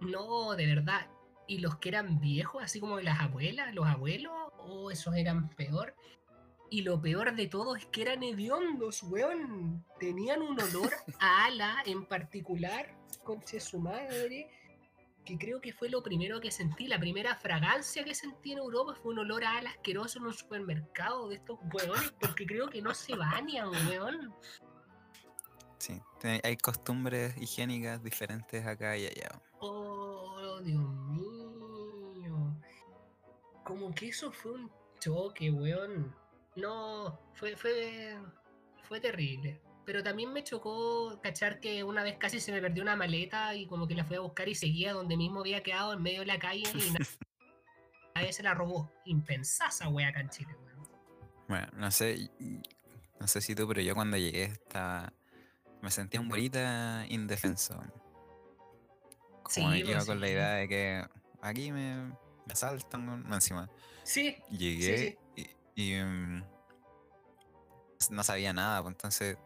No, de verdad. Y los que eran viejos, así como las abuelas, los abuelos, o esos eran peor. Y lo peor de todo es que eran hediondos, weón. Tenían un olor a ala en particular, conche su madre, que creo que fue lo primero que sentí. La primera fragancia que sentí en Europa fue un olor a ala asqueroso en un supermercado de estos weones, porque creo que no se bañan, weón. Sí, hay costumbres higiénicas diferentes acá y allá. Oh, Dios mío. Como que eso fue un choque, weón. No, fue, fue, fue terrible. Pero también me chocó cachar que una vez casi se me perdió una maleta y como que la fui a buscar y seguía donde mismo había quedado en medio de la calle y na- nadie se la robó. Impensada esa wea acá en Chile, weón. Bueno, no sé, no sé si tú, pero yo cuando llegué estaba, me sentía un bonita indefenso. Como Sí, iba pues, con la sí. idea de que aquí me, me asaltan, encima. Sí, Llegué y, y, mm, no sabía nada, pues entonces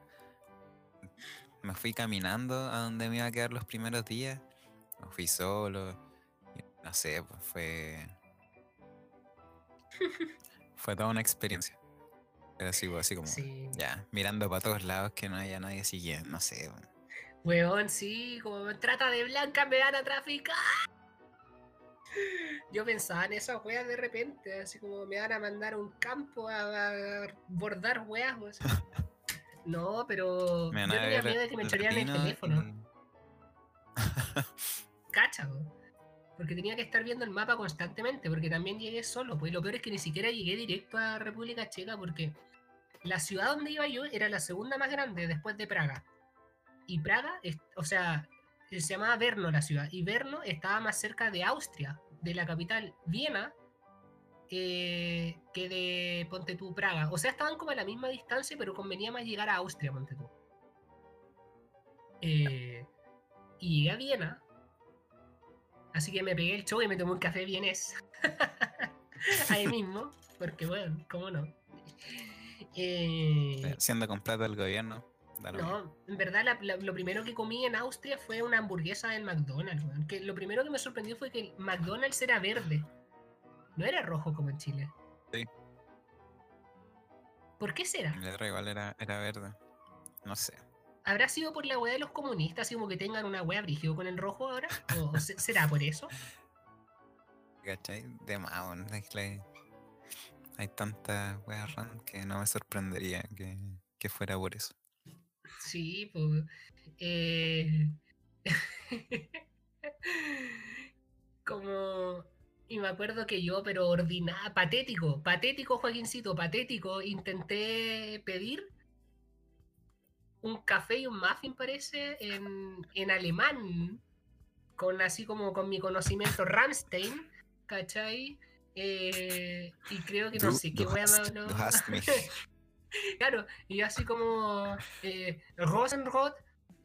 me fui caminando a donde me iba a quedar los primeros días. Me fui solo. y No sé, pues fue. fue toda una experiencia. Pero sí, pues, así como. sí. Ya, mirando para todos lados que no haya nadie siguiendo, no sé. weón. Weón, sí, como me trata de blanca, me van a traficar. Yo pensaba en esas weas de repente, así como me van a mandar a un campo a, a bordar weas. No, pero Me yo tenía miedo de que me echarían el teléfono. Cacha, po. porque tenía que estar viendo el mapa constantemente, porque también llegué solo. Pues y lo peor es que ni siquiera llegué directo a República Checa, porque la ciudad donde iba yo era la segunda más grande después de Praga. Y Praga, o sea, se llamaba Brno la ciudad, y Brno estaba más cerca de Austria, de la capital Viena, eh, que de Ponte tú, Praga. O sea, estaban como a la misma distancia, pero convenía más llegar a Austria, Ponte tú. Eh, y llegué a Viena, así que me pegué el show y me tomé un café vienés. Ahí mismo, porque bueno, cómo no. Eh, Siendo con plata del gobierno. No, en verdad la- la- lo primero que comí en Austria fue una hamburguesa en McDonald's. weón, Que lo primero que me sorprendió fue que el McDonald's era verde. No era rojo como en Chile. Sí. ¿Por qué será? El otro igual era, era verde. No sé. ¿Habrá sido por la weá de los comunistas, así como que tengan una weá brígido con el rojo ahora? ¿O se- será por eso? ¿Cachai? De más, Hay, weas random que no me sorprendería que, que fuera por eso. Sí, pues. eh, como. Y me acuerdo que yo, pero ordinada, patético, patético, Joaquincito, patético, intenté pedir un café y un muffin, parece, en, en alemán, con así como con mi conocimiento Ramstein, ¿cachai? Eh, y creo que no Du- sé qué wea me Claro, y así como eh, Rosenrod,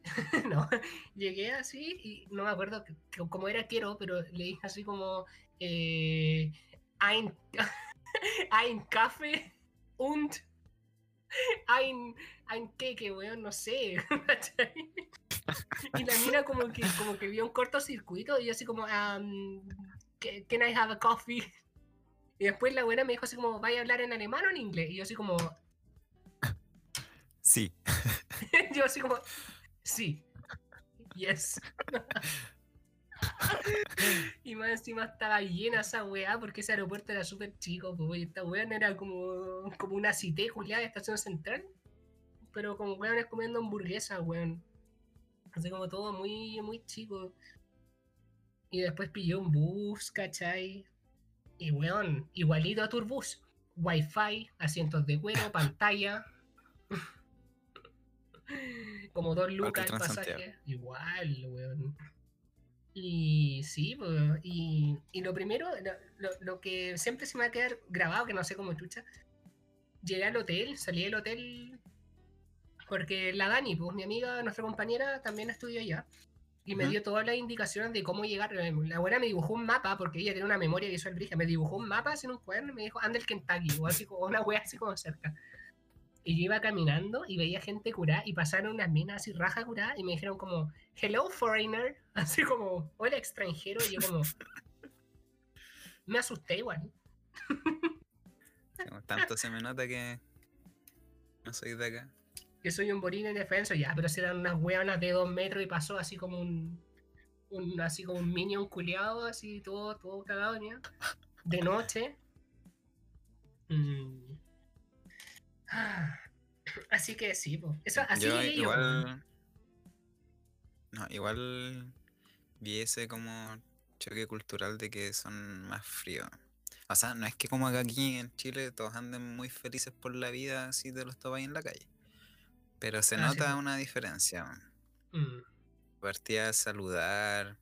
no, llegué así y no me acuerdo cómo era quiero, pero le dije así como eh, ein, ein Kaffee und ein, ein Keke, weón, no sé. y la mina como que, como que vio un cortocircuito y yo así como, um, "Ca- can I have a coffee? Y después la buena me dijo así como, ¿vaya a hablar en alemán o en inglés? Y yo así como, Sí. yo así como, sí, yes. y más encima estaba llena esa weá porque ese aeropuerto era súper chico, pues, esta weá era como, como una cité culiada de estación central, pero con weones comiendo hamburguesas, weón. Así como todo muy, muy chico. Y después pillé un bus, ¿cachai? Y weón, igualito a Turbus. Wi-Fi, asientos de cuero, pantalla. Como dos lucas el pasaje. Igual, weón. Y sí, pues, y, y lo primero, lo, lo- que siempre se me va a quedar grabado, que no sé cómo chucha, llegué al hotel, salí del hotel, porque la Dani, pues mi amiga, nuestra compañera, también estudió allá. y me dio todas las indicaciones de cómo llegar. La buena me dibujó un mapa, porque ella tiene una memoria visual brilla. Me dibujó un mapa en un cuaderno y me dijo, anda el Kentucky, o así como una wea así como cerca. Y yo iba caminando y veía gente curada y pasaron unas minas así raja curada y me dijeron como, hello foreigner, así como, hola extranjero. Y yo como, me asusté igual. Tanto se me nota que no soy de acá. que soy un borín en defensa, ya, pero si eran unas hueonas de dos metros y pasó así como un, un así como un minion culiado, así todo, todo cagado, mira, de noche. Mm. Ah, Así que sí, po. Eso, así yo igual. No, igual vi ese como choque cultural de que son más fríos. O sea, no es que como acá aquí en Chile todos anden muy felices por la vida si te los topas en la calle. Pero se Ah, nota una diferencia. Mm, Partía a saludar.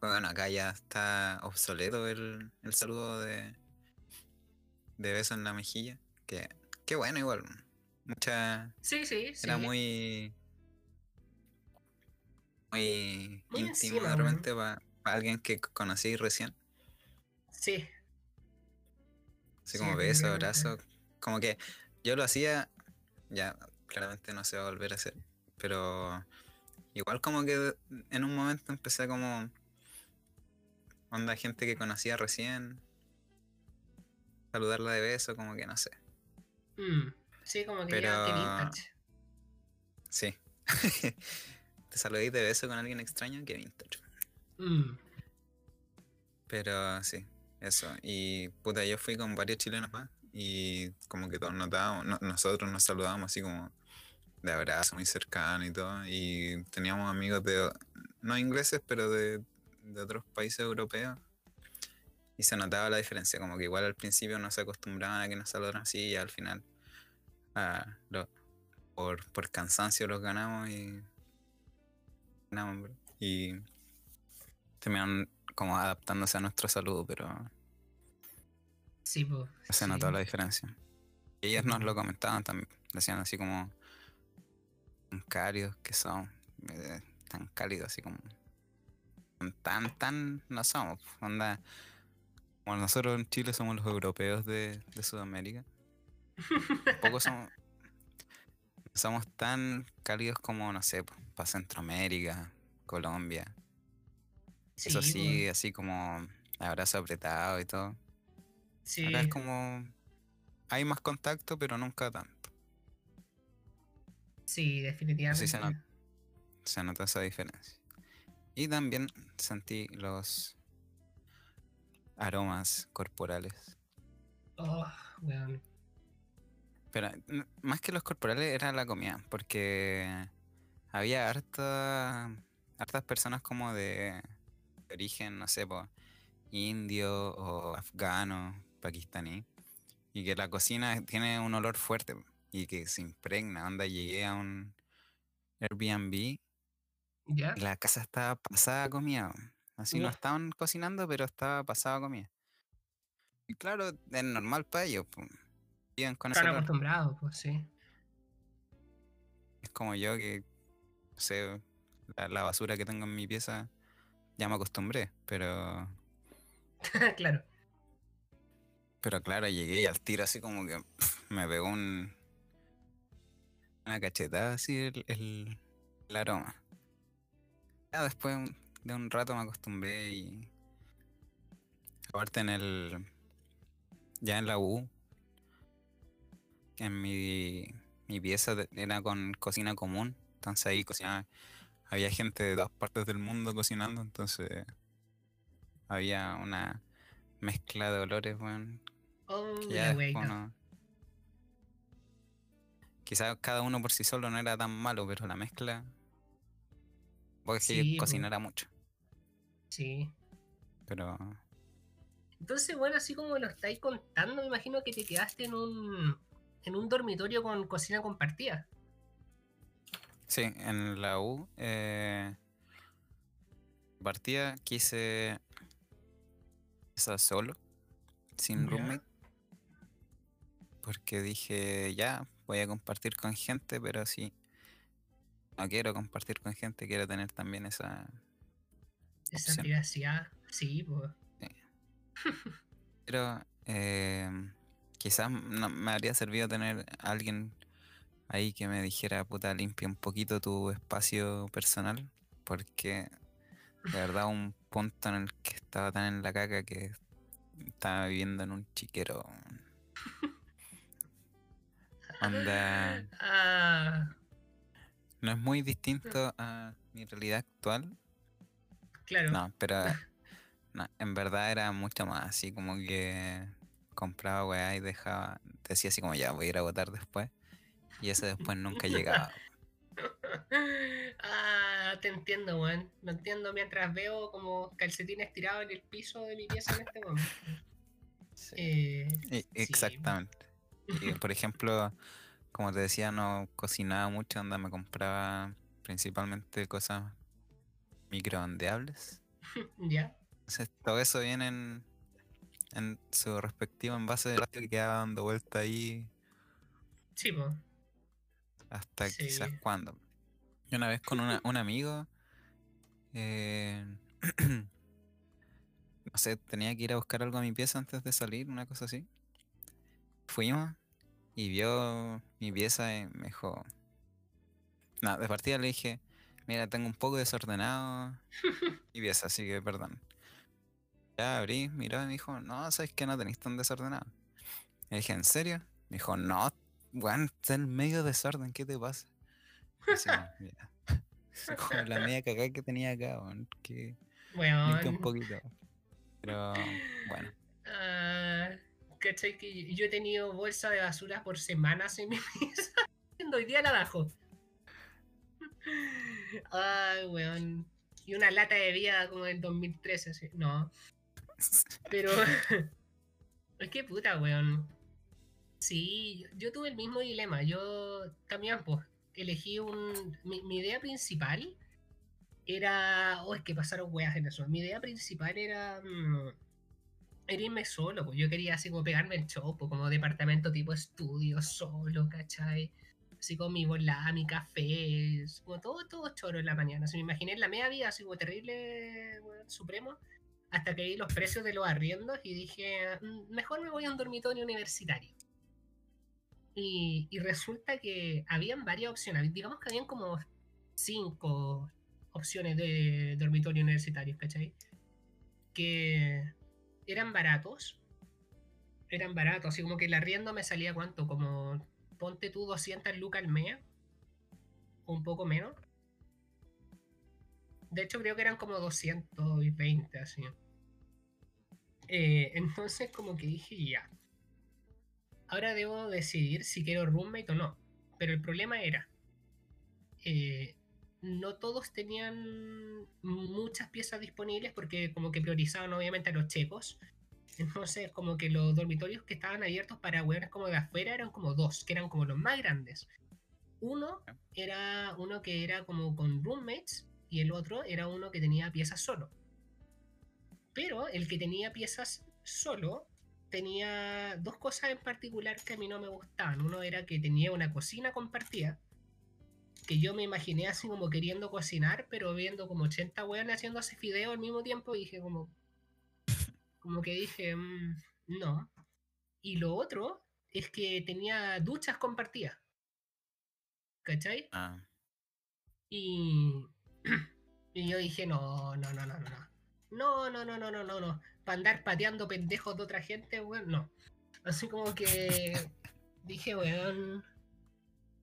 Bueno, acá ya está obsoleto el, el saludo de, de beso en la mejilla. Que, qué bueno igual. Mucha, Sí, sí, sí. era muy muy, Muy íntimo de repente para alguien que conocí recién Sí, así Sí, como beso definitivamente. abrazo como que yo lo hacía ya claramente no se va a volver a hacer pero igual como que en un momento empecé como onda gente que conocía recién saludarla de beso como que no sé mm, sí, como que ya, Pero- vintage. sí te saludé de beso con alguien extraño que vintage Mm, Pero sí, eso. Y puta, yo fui con varios chilenos más y como que todos notábamos, no- nosotros nos saludábamos así como de abrazo muy cercano y todo. Y teníamos amigos de, no ingleses, pero de, de otros países europeos. Y se notaba la diferencia, como que igual al principio no se acostumbraban a que nos saludaran así y al final ah, lo- por, por cansancio los ganamos y ganamos. Y terminaron como adaptándose a nuestro saludo, pero sí, po, se sí. notó la diferencia. Y ellas nos lo comentaban también, decían así como cálidos que son, eh, tan cálidos así como tan tan no somos, onda como nosotros en Chile somos los europeos de, de Sudamérica, tampoco somos no somos tan cálidos como no sé, para Centroamérica, Colombia. Eso Sí, po, así como abrazo apretado y todo. sí. Acá es como. Hay más contacto, pero nunca tanto. Sí, definitivamente. se nota. Se nota esa diferencia. Y también sentí los aromas corporales. Oh. Pero más que los corporales era la comida, porque había harta, hartas personas como de, origen, no sé, po, indio o afgano, pakistaní, y que la cocina tiene un olor fuerte y que se impregna. Onda, llegué a un Airbnb ¿Ya? la casa estaba pasada comida. Así no estaban cocinando, pero estaba pasada comida. Y claro, es normal para ellos. po, Viven con ese Están acostumbrados, pues sí. Es como yo que, no sé, la, la basura que tengo en mi pieza, ya me acostumbré, pero, claro. pero claro, llegué y al tiro así como que me pegó un, una cachetada así el, el, el aroma. Ya después de un rato me acostumbré y aparte en el, ya en la U, en mi, mi pieza era con cocina común, entonces ahí cocinaba, había gente de todas partes del mundo cocinando, entonces había una mezcla de olores, bueno, Oh, ya uno- Quizás cada uno por sí solo no era tan malo, pero la mezcla. Porque que Sí, cocinara mucho. Sí. Pero Entonces, bueno, así como lo estáis contando, me imagino que te quedaste en un, en un dormitorio con cocina compartida. sí, en la U. Eh, partida quise. Estar solo, sin roommate. Porque dije, ya, voy a compartir con gente, pero sí. no quiero compartir con gente, quiero tener también esa. Esa opción. privacidad, sí, pues. Pero eh, quizás no- me habría servido tener a alguien ahí que me dijera, puta, limpia un poquito tu espacio personal, porque de verdad un punto en el que estaba tan en la caca que estaba viviendo en un chiquero. Onda, Ah, no es muy distinto a mi realidad actual, claro. no, pero no, en verdad era mucho más así como que compraba weá y dejaba, decía así como ya voy a ir a votar después y ese después nunca llegaba. Ah, te entiendo, weón. Lo entiendo mientras veo como calcetines tirados en el piso de mi pieza en este momento. Eh, E- sí. Exactamente. Y, por ejemplo, como te decía, no cocinaba mucho, onda me compraba principalmente cosas microondeables. ya, Entonces todo eso viene en, en su respectivo envase de plástico que quedaba dando vuelta ahí sí, po. hasta quizás cuando. Y una vez con una- un amigo, eh, no sé, tenía que ir a buscar algo a mi pieza antes de salir, una cosa así. Fuimos y vio mi pieza y me dijo, no, de partida le dije, mira, tengo un poco desordenado mi pieza, así que perdón. Ya abrí, miró y me dijo, no, sabes que no tenéis tan desordenado. Le dije, ¿en serio? Me dijo, no, weón, está en medio desorden, ¿qué te pasa? Así, mira, como la media cagada que tenía acá, weón, que limpia un poquito. Pero bueno, Ah, ¿Cachai? Que yo he tenido bolsa de basura por semanas en mi pieza. Hoy día la bajo. Ay, weón. Y una lata de vida como en 2013, así. No. Pero. es que puta, weón. Sí, yo, tuve el mismo dilema. Yo también, pues, elegí un. Mi, idea principal era. Oh, es que pasaron weas en eso. Mi idea principal era. mm, irme solo, pues yo quería así como pegarme el chopo, como departamento tipo estudio, solo, ¿cachai? Así con mi volada, mi café, como todo, todo choro en la mañana. Así me imaginé la media vida, así como terrible, supremo, hasta que vi los precios de los arriendos y dije, "Mm, mejor me voy a un dormitorio universitario. Y, y resulta que habían varias opciones, digamos que habían como cinco opciones de dormitorio universitario, ¿cachai? Que eran baratos. Eran baratos, así como que el arriendo me salía cuánto, como ponte tú 200 lucas al mes, o un poco menos. De hecho, creo que eran como 220, así. Eh, entonces, como que dije, ya. Ahora debo decidir si quiero roommate o no. Pero el problema era, eh, no todos tenían muchas piezas disponibles porque como que priorizaban obviamente a los checos. Entonces como que los dormitorios que estaban abiertos para hueones como de afuera eran como dos, que eran como los más grandes. Uno era uno que era como con roommates y el otro era uno que tenía piezas solo. Pero el que tenía piezas solo tenía dos cosas en particular que a mí no me gustaban. Uno era que tenía una cocina compartida que yo me imaginé así como queriendo cocinar, pero viendo como 80 weones haciéndose fideo al mismo tiempo, y dije como. Como que dije, "Mm, no. Y lo otro es que tenía duchas compartidas. ¿Cachai? ah, Y. Y yo dije, no, no, no, no, no. no. No, no, no, no, no, no, no. Para andar pateando pendejos de otra gente, weón, no. Así como que dije, weón,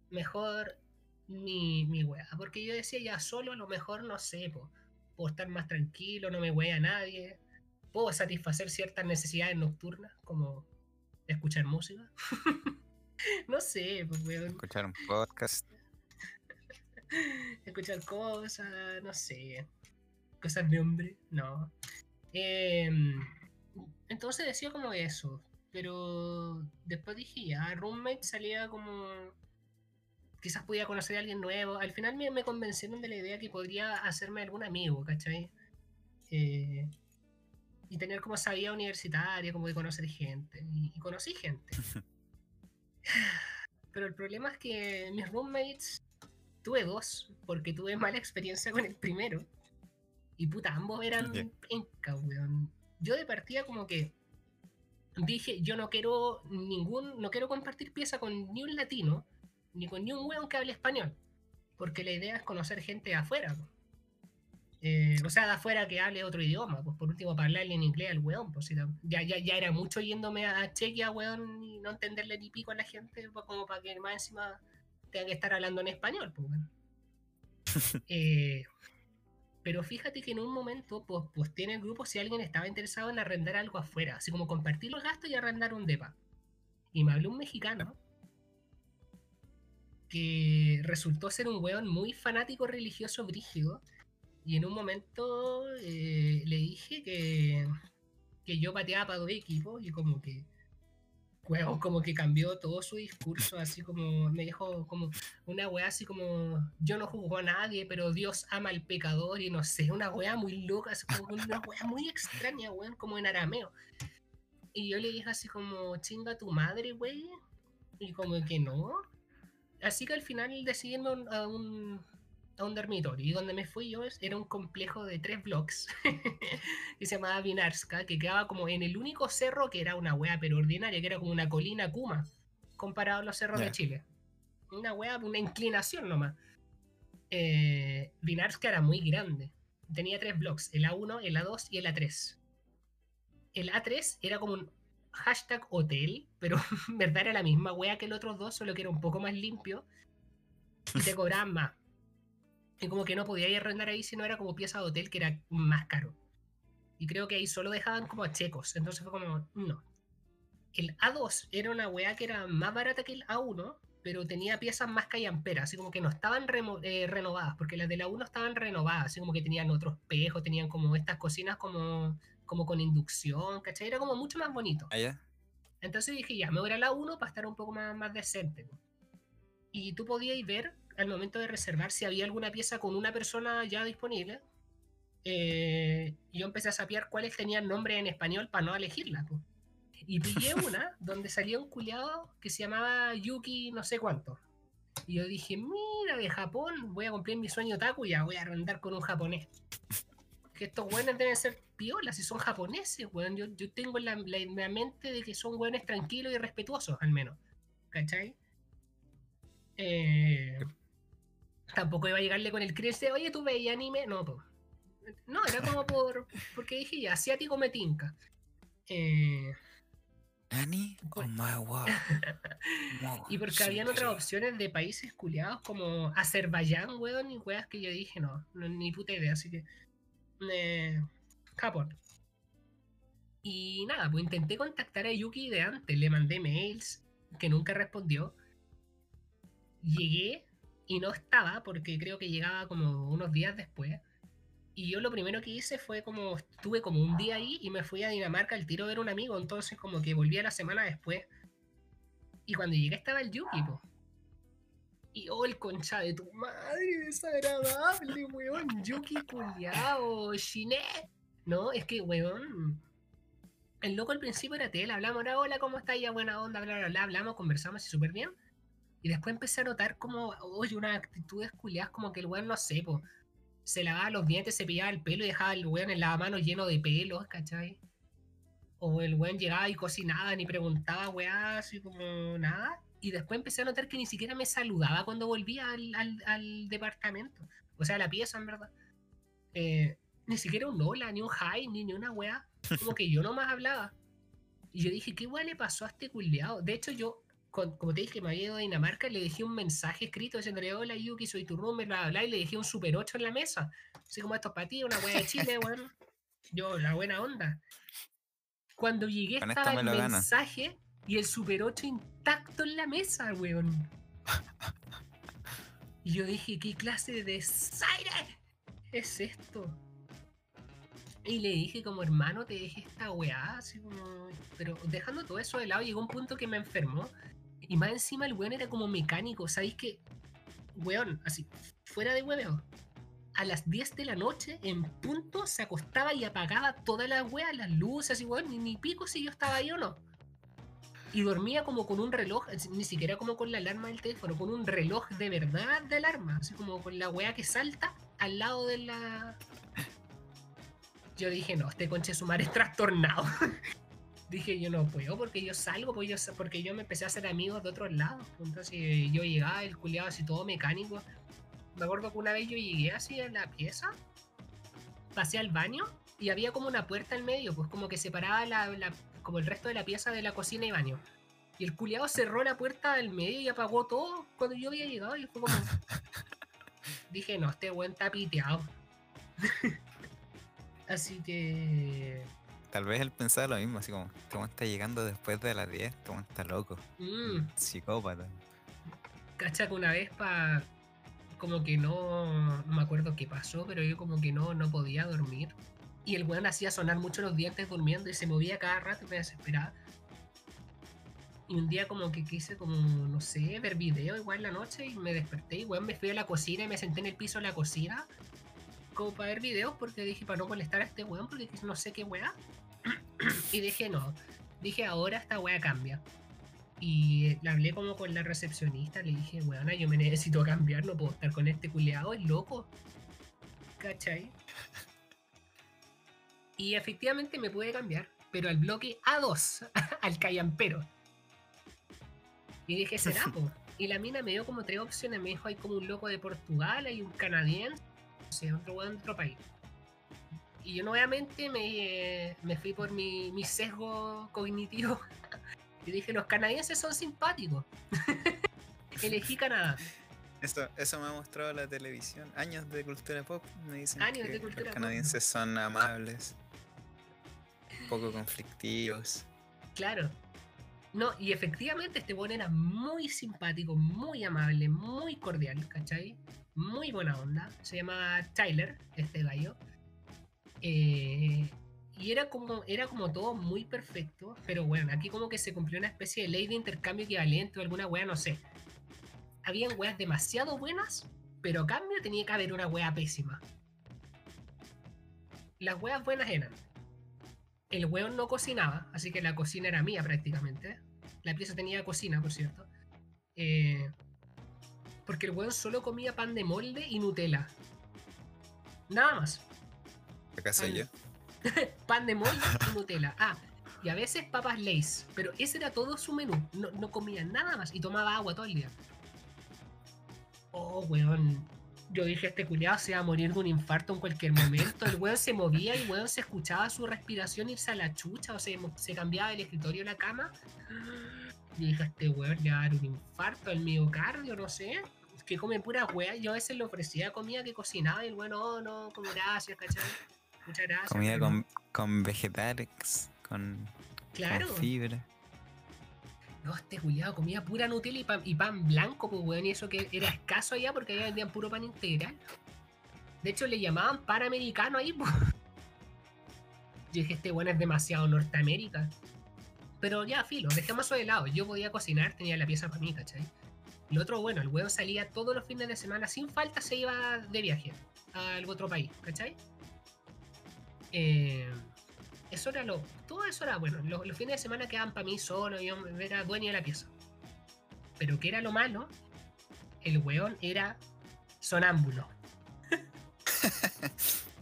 mejor mi, mi weá. Porque yo decía, ya solo a lo mejor, no sé, po, puedo estar más tranquilo, no me wea a nadie. Puedo satisfacer ciertas necesidades nocturnas, como escuchar música. no sé, pues, weón escuchar un podcast. escuchar cosas, no sé, cosas de hombre, no. Em, entonces decía como eso, pero después dije, ya, roommate salía como... Quizás podía conocer a alguien nuevo. Al final me, me convencieron de la idea que podría hacerme algún amigo, ¿cachai? Eh, y tener como esa vida universitaria, como de conocer gente. Y, y conocí gente. Pero el problema es que mis roommates tuve dos, porque tuve mala experiencia con el primero. Y puta, ambos eran penca, weón. Yo de partida como que dije, yo no quiero ningún, no quiero compartir pieza con ni un latino, ni con ni un weón que hable español. Porque la idea es conocer gente de afuera. Eh, o sea, de afuera que hable otro idioma, pues por último hablarle en inglés al weón, pues ya, ya, ya era mucho yéndome a Chequia, weón, y no entenderle ni pico a la gente, pues como para que más encima tenga que estar hablando en español, pues eh, pero fíjate que en un momento, pues, pues tiene el grupo si alguien estaba interesado en arrendar algo afuera, así como compartir los gastos y arrendar un depa. Y me habló un mexicano que resultó ser un weón muy fanático religioso brígido y en un momento eh, le dije que, que yo pateaba para dos equipos y como que como que cambió todo su discurso, así como me dijo como una weá así como yo no juzgo a nadie, pero Dios ama al pecador y no sé, una weá muy loca, así como una weá muy extraña, weón, como en arameo. Y yo le dije así como, chinga tu madre, wey. Y como que no. Así que al final decidí a un, a un dormitorio. Y donde me fui yo era un complejo de tres blocks que se llamaba Vinarska, que quedaba como en el único cerro que era una wea pero ordinaria, que era como una colina Kuma, comparado a los cerros de Chile. Una wea, una inclinación nomás. Eh, Vinarska era muy grande. Tenía tres blocks, el A1, el A2 y el A3. El A3 era como un hashtag hotel, pero en verdad era la misma wea que el otro dos, solo que era un poco más limpio y te cobraban más. Y como que no podía ir a arrendar ahí si no era como pieza de hotel que era más caro. Y creo que ahí solo dejaban como a checos. Entonces fue como, no. El A2 era una weá que era más barata que el A1, pero tenía piezas más callamperas, así como que no estaban eh, renovadas, porque las de la 1 estaban renovadas, así como que tenían otros espejos, tenían como estas cocinas como, como con inducción, ¿cachai? Era como mucho más bonito. Ah, Entonces dije, ya, me voy a la 1 para estar un poco más, más decente. Y tú podías ver al momento de reservar si había alguna pieza con una persona ya disponible. Eh, yo empecé a sapear cuáles tenían nombre en español para no elegirla. Y pillé una donde salía un culiado que se llamaba Yuki no sé cuánto. Y yo dije, mira, de Japón, voy a cumplir mi sueño taku y ya voy a arrendar con un japonés. Que estos buenos deben ser piolas, si son japoneses, weón. Yo, yo tengo la, la, mente de que son buenos tranquilos y respetuosos, al menos. ¿Cachai? Eh, tampoco iba a llegarle con el crece, oye, tú veías anime. No, no, era como por. Porque dije ya, asiático me tinca. Eh, ¿Ani? Oh my wow. y porque habían otras opciones de países culiados como Azerbaiyán, weón, y weas que yo dije, no, ni puta idea, así que. Eh, Japón. Y nada, pues intenté contactar a Yuki de antes, le mandé mails que nunca respondió. Llegué y no estaba porque creo que llegaba como unos días después. Y yo lo primero que hice fue como, estuve como un día ahí y me fui a Dinamarca al tiro a ver un amigo, entonces como que volví a la semana después. Y cuando llegué estaba el Yuki, po. Y oh, el concha de tu madre, desagradable, weón. Yuki culiao, Shiné. No, es que, weón. El loco al principio era tela, hablamos, era hola, ¿cómo estás? Ya buena onda, bla, bla, bla, hablamos, conversamos y súper bien. Y después empecé a notar como, oye, unas actitudes culiadas como que el weón, no sé, se lavaba los dientes, se pillaba el pelo y dejaba el weón en la mano lleno de pelos, ¿cachai? O el weón llegaba y cocinaba, ni preguntaba, weá, así como nada. Y después empecé a notar que ni siquiera me saludaba cuando volvía al, al, departamento. O sea, la pieza, en verdad. Eh, ni siquiera un hola, ni un hi, ni, ni una weá. Como que yo nomás hablaba. Y yo dije, ¿qué weá le pasó a este culiado? De hecho, yo como te dije, me había ido a Dinamarca, le dejé un mensaje escrito diciéndole, hola Yuki, soy tu roommate, bla, bla, y le dejé un Super 8 en la mesa. Así como esto es para ti, una wea de Chile, weón. Yo, la buena onda. Cuando llegué estaba el mensaje y el Super 8 intacto en la mesa, weón. Y yo dije, ¿qué clase de desaire es esto? Y le dije como hermano, te dejé esta weá, así como... Pero dejando todo eso de lado, llegó un punto que me enfermó y más encima el weón era como mecánico. ¿Sabéis que, weón, así, fuera de hueveo, a las 10 de la noche, en punto, se acostaba y apagaba todas las weas, las luces y weón, ni, ni pico si yo estaba ahí o no. y dormía como con un reloj, ni siquiera como con la alarma del teléfono, con un reloj de verdad de alarma, así como con la weá que salta al lado de la. Yo dije, no, este conche su madre es trastornado. dije, yo no puedo porque yo salgo, porque yo, porque yo me empecé a hacer amigos de otros lados. Entonces yo llegaba, el culiado así todo mecánico. Me acuerdo que una vez yo llegué así a la pieza, pasé al baño y había como una puerta al medio, pues como que separaba la, como el resto de la pieza de la cocina y baño. Y el culiado cerró la puerta del medio y apagó todo cuando yo había llegado. Y fue como. Dije, no, este buen está piteado. así que. Tal vez él pensaba lo mismo, así como, este buen está llegando después de las 10, este buen está loco. Mm. Psicópata. Cacha que una vez para. Como que no, no me acuerdo qué pasó, pero yo como que no, no podía dormir y el weón hacía sonar mucho los dientes durmiendo y se movía cada rato y me desesperaba. Y un día como que quise como, no sé, ver video igual en la noche y me desperté y weón me fui a la cocina y me senté en el piso de la cocina como para ver videos porque dije para no molestar a este weón porque no sé qué weá. y dije no, dije ahora esta weá cambia. Y le hablé como con la recepcionista, le dije, weona, yo me necesito cambiar, no puedo estar con este culeado, es loco. ¿Cachai? Y efectivamente me puede cambiar, pero al bloque A2, al callampero. Y dije, será, Y la mina me dio como tres opciones. Me dijo, hay como un loco de Portugal, hay un canadiense, sé, otro weón de otro país. Y yo nuevamente me, me fui por mi, mi sesgo cognitivo. y dije, los canadienses son simpáticos. Elegí Canadá. Eso, eso me ha mostrado la televisión. Años de cultura pop me dicen que los canadienses son amables, poco conflictivos. Claro. No, y efectivamente este buen era muy simpático, muy amable, muy cordial, ¿cachai? Muy buena onda. Se llama Tyler, este gallo. Eh, y era como, era como todo muy perfecto, pero bueno, aquí como que se cumplió una especie de ley de intercambio equivalente o alguna wea, no sé habían weas demasiado buenas, pero a cambio tenía que haber una wea pésima. Las weas buenas eran. El weón no cocinaba, así que la cocina era mía prácticamente. La pieza tenía cocina, por cierto. Eh, porque el weón solo comía pan de molde y Nutella. Nada más. Acá soy yo. pan de molde y Nutella. Ah, y a veces papas Lays. Pero ese era todo su menú. No, no comía nada más y tomaba agua todo el día oh, weón. Yo dije, este culiado se va a morir de un infarto en cualquier momento. El weón se movía y el weón se escuchaba su respiración irse a la chucha, o sea, se cambiaba del escritorio a la cama. Y dije, este weón le va a dar un infarto al miocardio, no sé. Que come pura weá. Yo a veces le ofrecía comida que cocinaba y el weón, no, no, como gracias, ¿cachai? Muchas gracias. Comida con, con vegetales, con, claro. con fibra. No, este cuidado, comía pura Nutella y pan, y pan blanco, pues weón, y eso que era escaso allá porque allá vendían puro pan integral. De hecho, le llamaban panamericano ahí, pues. Yo dije, este weón es demasiado Norteamérica. Pero ya, filo, dejemos eso de lado. Yo podía cocinar, tenía la pieza para mí, ¿cachai? Lo otro, bueno, el weón salía todos los fines de semana, sin falta se iba de viaje a algún otro país, ¿cachai? Eh eso era lo. Todo eso era bueno. Los, fines de semana quedaban para mí solo, yo era dueño de la pieza. Pero que era lo malo, el weón era sonámbulo.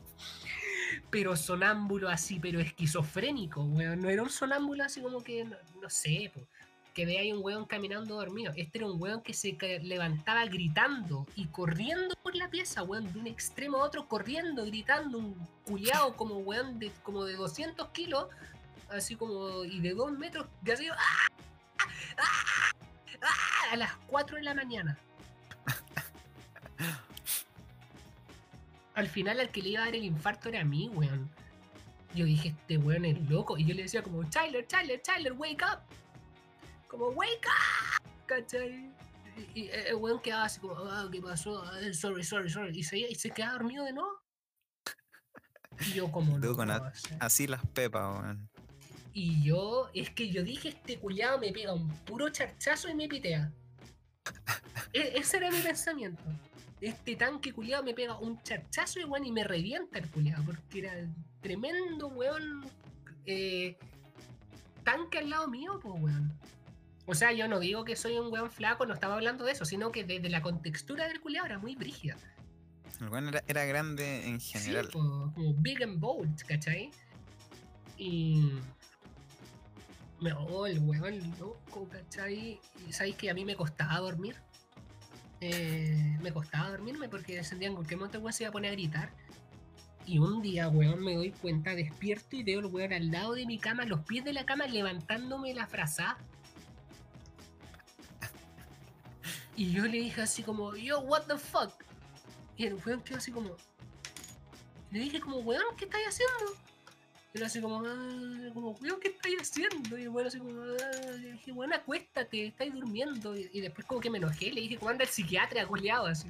pero sonámbulo así, pero esquizofrénico, weón. No era un sonámbulo así como que, no, sé, pues que ahí un weón caminando dormido. Este era un weón que se levantaba gritando y corriendo por la pieza, weón, de un extremo a otro, corriendo, gritando, un culiao como weón de, como de 200 kilos, así como, y de 2 metros, de así, ¡ah! ¡Ah! ¡Ah! a las 4 de la mañana. Al final al que le iba a dar el infarto era a mí, weón. Yo dije, este weón es loco. Y yo le decía como, Tyler, Tyler, Tyler, wake up como, wake up, ¿cachai? Y, el weón quedaba así como, ah, ¿qué pasó? Ah, sorry, sorry, sorry. Y se, y se quedaba dormido de nuevo. Y yo como no, con así las pepas, weón. Y yo, es que yo dije, este culiado me pega un puro charchazo y me pitea. E, ese era mi pensamiento. Este tanque culiado me pega un charchazo y, weón, y me revienta el culiado, porque era tremendo, weón, eh, tanque al lado mío, pues, weón. O sea, yo no digo que soy un weón flaco, no estaba hablando de eso, sino que desde la contextura del culiao era muy brígida. El weón era, era grande en general. Sí, como, como big and bold, ¿cachai? Y. Me oh, el weón loco, ¿cachai? Y sabéis que a mí me costaba dormir. Eh, me costaba dormirme porque sentía en cualquier momento weón se iba a poner a gritar. Y un día, weón, me doy cuenta, despierto y veo el weón al lado de mi cama, los pies de la cama, levantándome la frazada. Y yo le dije así como, yo, what the fuck? Y el weón quedó así como. Le dije como, weón, ¿qué estáis haciendo? Él así como, ah, como, weón, ¿qué estáis haciendo? Y weón así como, ah, dije, weón, acuéstate, estáis durmiendo. Y, después como que me enojé, le dije, ¿cómo anda el psiquiatra, culiado? Así.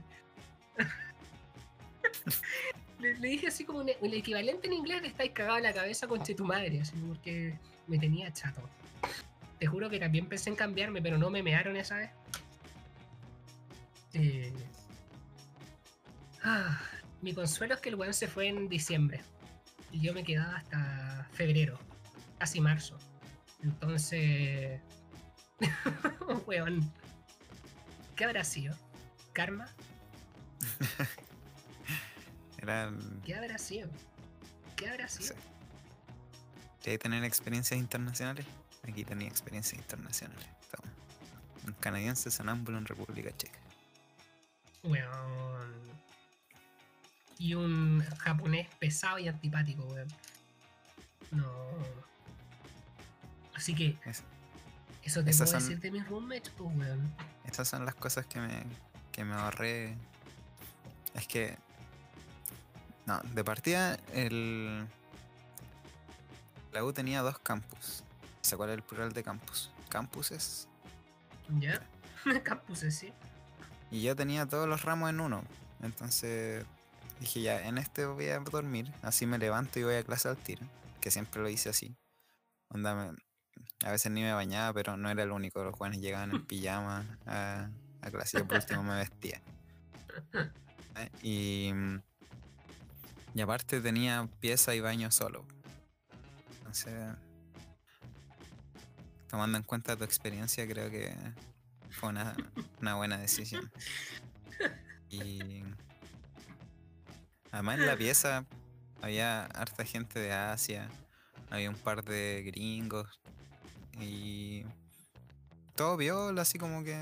le, dije así como el equivalente en inglés de estáis cagado en la cabeza con tu madre, así porque me tenía chato. Te juro que también pensé en cambiarme, pero no me mearon esa vez. Eh, ah, mi consuelo es que el weón se fue en diciembre. Y yo me quedaba hasta febrero, casi marzo. Entonces. weón. ¿Qué habrá sido? ¿Karma? Era. ¿Qué habrá sido? ¿Qué habrá Sí. sido? ¿Quería tener experiencias internacionales? Aquí tenía experiencias internacionales. Toma. Un canadiense sonámbulo en República Checa. Weón. Y un japonés pesado y antipático, weón. No. Así que, Es- eso te puedo son- decir de mis roommates, pues, weón. Esas son las cosas que me, que me ahorré. Es que. No, de partida, el. La U tenía dos campus. ¿Se cuál es el plural de campus? Campuses. ¿Ya? Campuses, sí. Y yo tenía todos los ramos en uno. Entonces dije, ya, en este voy a dormir. Así me levanto y voy a clase al tiro. Que siempre lo hice así. Onda, me- a veces ni me bañaba, pero no era el único. Los jóvenes llegaban en pijama a, a clase. Yo por último me vestía. Eh, Y, y aparte tenía pieza y baño solo. Entonces, tomando en cuenta tu experiencia, creo que fue una, una buena decisión. Y además en la pieza había harta gente de Asia, había un par de gringos y todo viola, así como que.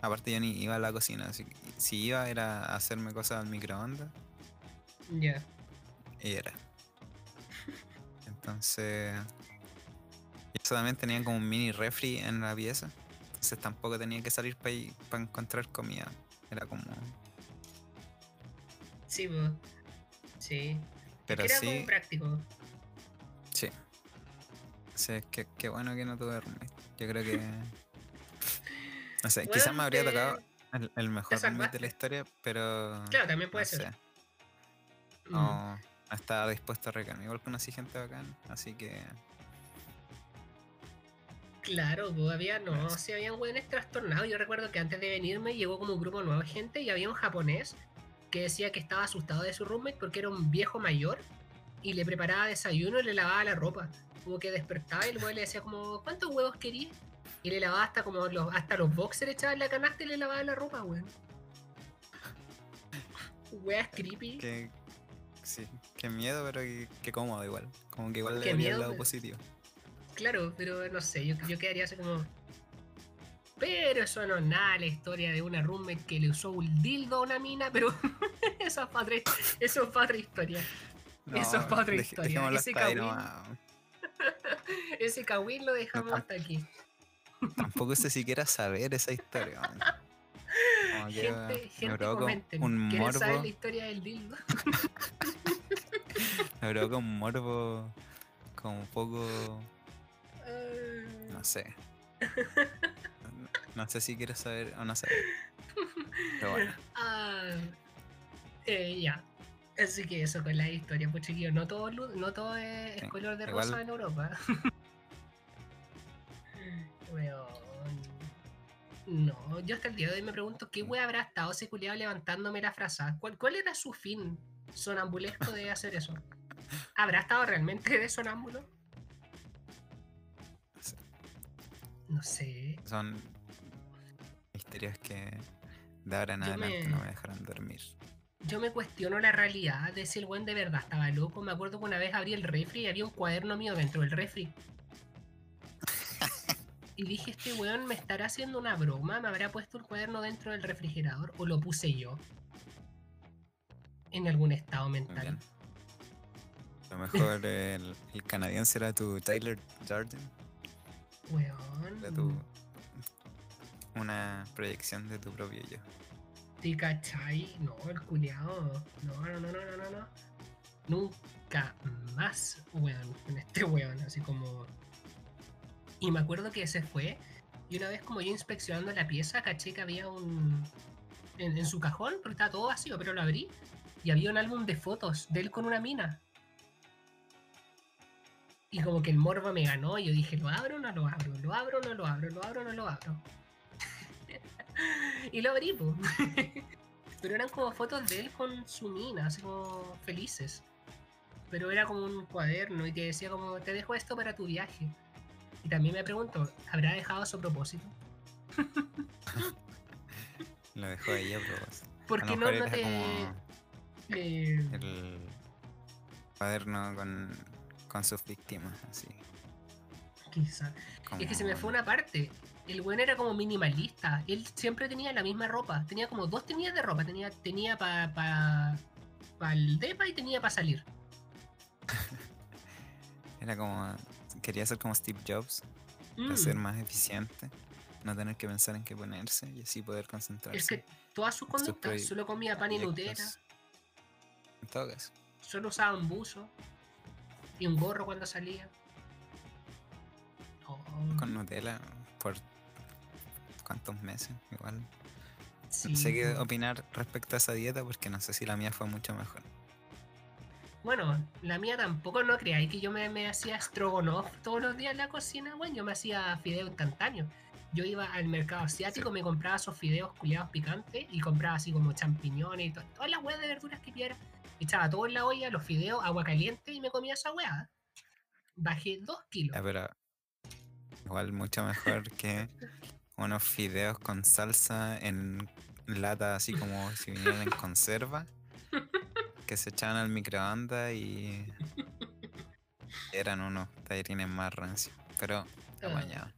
Aparte, yo ni iba a la cocina, así que si iba era a hacerme cosas al microondas Ya. y era. Entonces. y Eso también tenía como un mini refri en la pieza. Entonces tampoco tenía que salir para encontrar comida. Era como. Sí, pues. Sí. Pero Era sí. como práctico. Sí. Sí, qué, qué bueno que no tuve roommate. Yo creo que. No sé, quizás me habría tocado el, el mejor roommate de la historia, pero. Claro, también puede no ser. sé, Mm. no, estaba dispuesto a recargar. Igual conocí gente bacán, así que. Claro, pues había, no, Eso. sí, habían hueones trastornados. Yo recuerdo que antes de venirme llegó como un grupo nuevo de gente y había un japonés que decía que estaba asustado de su roommate porque era un viejo mayor y le preparaba desayuno y le lavaba la ropa. Como que despertaba y el weón le decía como, ¿cuántos huevos querías? Y le lavaba hasta como los, hasta los boxers echaba en la canasta y le lavaba la ropa, weón. Weas creepy. que sí, qué miedo, pero qué, qué cómodo igual. Como que igual Qué le vería el miedo, lado pero- positivo. Claro, pero no sé, yo, yo quedaría así como. Pero eso no es nada la historia de una roommate que le usó un dildo a una mina, pero eso es para otra, eso es pa' otra historia. Eso es pa' otra deje- historia, ese Kawin. nomás. Ese kawin lo dejamos hasta aquí. Tampoco sé si quiera saber esa historia. que Gente, gente comenten. un ¿Quieren saber morbo. la historia del dildo? Me provoca un morbo como un poco. Ah, No sé. No, sé si quiero saber o no saber. Pero bueno, Ah, eh, ya. Así que eso con la historia, pues chiquillos, no todo, no todo es, Sí, color de igual- rosa en Europa. Weón. No, yo hasta el día de hoy me pregunto qué wea habrá estado ese culiado levantándome la frase. ¿Cuál, ¿Cuál era su fin sonambulesco de hacer eso? ¿Habrá estado realmente de sonámbulo? no sé. No sé. Son misterios que de ahora en adelante me- no me dejarán dormir. Yo me cuestiono la realidad de si el buen de verdad estaba loco. Me acuerdo que una vez abrí el refri y había un cuaderno mío dentro del refri. Y dije, este weón me estará haciendo una broma, me habrá puesto el cuaderno dentro del refrigerador o lo puse yo. En algún estado mental. Bien. A lo mejor el, el canadiense era tu Tyler Jordan. Weón. Era tu, una proyección de tu propio yo. ¿Te cachai? No, el culiao. No, no, no, no, no, no. Nunca más, weón, con este weón, así como. Y me acuerdo que se fue. Y una vez como yo inspeccionando la pieza, caché que había un. En, en su cajón, porque estaba todo vacío, pero lo abrí. Y había un álbum de fotos de él con una mina. Y como que el morbo me ganó. Y yo dije, ¿lo abro o no lo abro? ¿Lo abro o no lo abro? ¿Lo abro o no lo abro? y lo abrí. Pero eran como fotos de él con su mina, así como felices. Pero era como un cuaderno y que decía como, te dejo esto para tu viaje. Y también me pregunto, ¿habrá dejado a su propósito? Lo dejó ahí a propósito. Porque no, no te... como eh, el cuaderno con, con sus víctimas, así. quizá. Es que se me fue una parte. El buen era como minimalista. Él siempre tenía la misma ropa. Tenía como dos tenías de ropa. Tenía, tenía para pa, pa el depa y tenía para salir. Era como. Quería ser como Steve Jobs, Mm. para ser más eficiente, no tener que pensar en qué ponerse y así poder concentrarse. Es que todas sus conductas, proye- solo comía pan y Nutella. En todo caso. solo usaba un buzo y un gorro cuando salía. Oh, Con Nutella por cuántos meses, igual. sí, no sé qué opinar respecto a esa dieta porque no sé si la mía fue mucho mejor. Bueno, la mía tampoco no creáis que yo me, me hacía stroganoff todos los días en la cocina, bueno, yo me hacía fideo instantáneo. Yo iba al mercado asiático, me compraba esos fideos culiados picantes y compraba así como champiñones y to- todas las huevas de verduras que pidiera. Echaba todo en la olla, los fideos, agua caliente y me comía esa hueá. Bajé dos kilos. Ya, pero igual mucho mejor que unos fideos con salsa en lata, así como si vinieran en conserva, que se echaban al microondas y eran unos tallarines más rancios, pero Ah. apañado.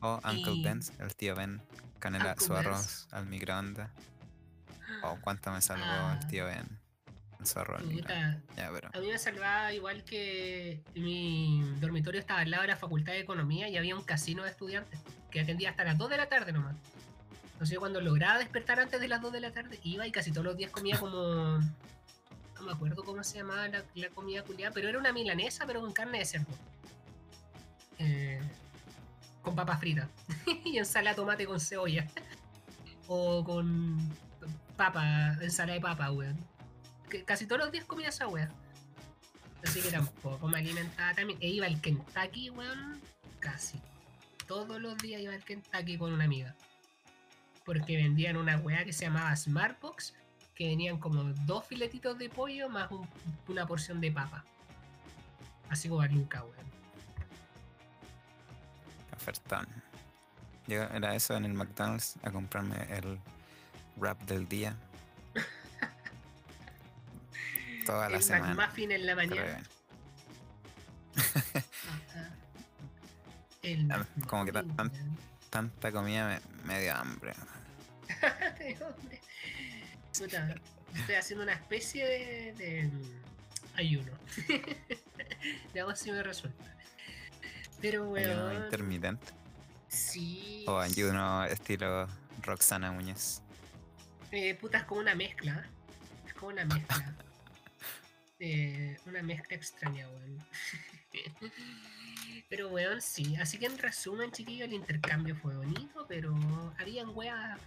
O Uncle Ben's, el tío Ben, con el, a- Uncle su arroz al microondas. O cuánto me salvó Ah. el tío Ben, Puta, Ya, pero A mí me salvaba igual que mi dormitorio estaba al lado de la Facultad de Economía y había un casino de estudiantes que atendía hasta las 2 de la tarde nomás. Entonces yo cuando lograba despertar antes de las 2 de la tarde iba y casi todos los días comía como... No me acuerdo cómo se llamaba la, la comida culiada, pero era una milanesa pero con carne de cerdo. Eh, con papas fritas. y ensalada de tomate con cebolla. o con papa, ensalada de papa, weón casi todos los días comía esa wea. Así que tampoco me alimentaba también. E iba al Kentucky, weón. Casi. Todos los días iba al Kentucky con una amiga. Porque vendían una wea que se llamaba Smartbox. Que venían como dos filetitos de pollo más un- una porción de papa. Así como a Luca, weón. ofertón. Yo era eso en el McDonald's a comprarme el wrap del día. Toda la El semana. McMuffin en la mañana. El Ah, como que tan-. Tanta comida me, me dio hambre. Puta, estoy haciendo una especie de, de, mm, ayuno. Veamos si me resulta. Pero Ayuno weón. intermitente. Sí. O ayuno estilo Roxana Muñoz. Eh, puta, es como una mezcla. Es como una mezcla. Eh, una mezcla extraña, weón. Pero weón, sí. Así que en resumen, chiquillo, el intercambio fue bonito, pero habían weas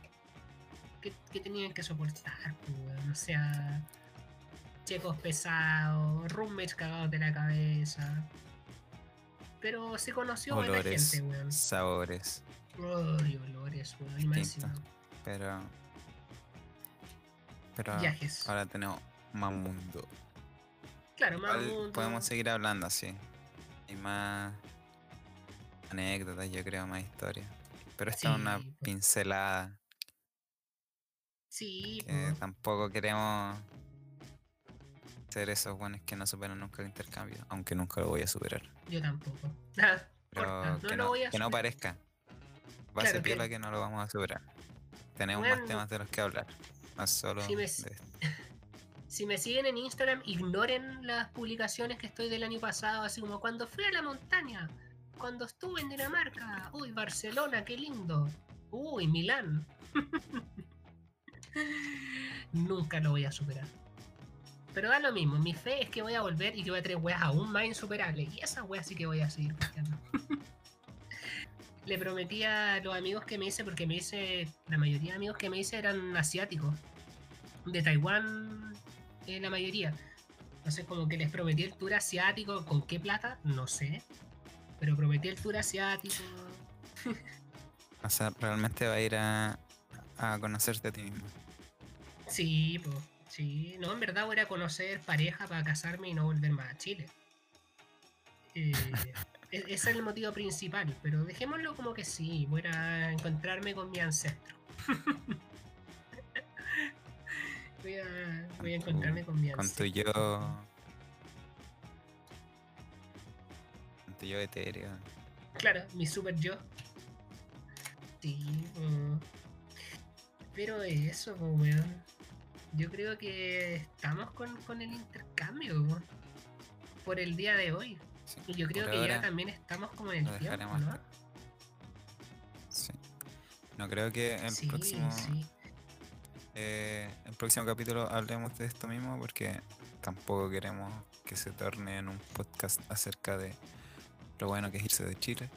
que, que tenían que soportar, weón. O sea, checos pesados, roommates cagados de la cabeza. Pero se conoció buena Olores, gente, weón. sabores. Ay, olores, weón. Distinto. Pero. Pero Viajes. ahora tenemos más mundo. Claro, más Igual mundo. podemos seguir hablando así. Y más. anécdotas, yo creo, más historias. Pero esta es una po. pincelada Sí, que po. tampoco queremos ser esos buenos que no superan nunca el intercambio, aunque nunca lo voy a superar. yo tampoco. Ah, Pero corta, no que, lo no, voy a que no parezca. Va a Claro ser piola que no lo vamos a superar. Tenemos Bueno. más temas de los que hablar. No solo me- de esto. Si me siguen en Instagram, ignoren las publicaciones que estoy del año pasado, así como cuando fui a la montaña, cuando estuve en Dinamarca, uy, Barcelona, qué lindo, uy, Milán. Nunca lo voy a superar. Pero da lo mismo, mi fe es que voy a volver y que voy a traer weas aún más insuperables. Y esas weas sí que voy a seguir. Le prometí a los amigos que me hice, porque me hice, la mayoría de amigos que me hice eran asiáticos. De Taiwán, eh, la mayoría. Entonces como que les prometí el tour asiático, ¿con qué plata? No sé. Pero prometí el tour asiático. O sea, realmente va a ir a, a conocerte a ti mismo. Sí, pues, sí. No, en verdad voy a conocer pareja para casarme y no volver más a Chile. Eh, e- ese es el motivo principal, pero dejémoslo como que sí, voy a encontrarme con mi ancestro. voy, a, voy a encontrarme con mi Con tu yo. Con tu yo etéreo. Claro, mi super yo. Sí, mm. pero eso, pues, weón. Yo creo que estamos con, con el intercambio po, por el día de hoy. Sí, Y yo creo que ya también estamos como en el tiempo, ¿no? Sí. No creo que el Sí, próximo. sí. Eh, el próximo capítulo hablemos de esto mismo porque tampoco queremos que se torne en un podcast acerca de lo bueno que es irse de Chile.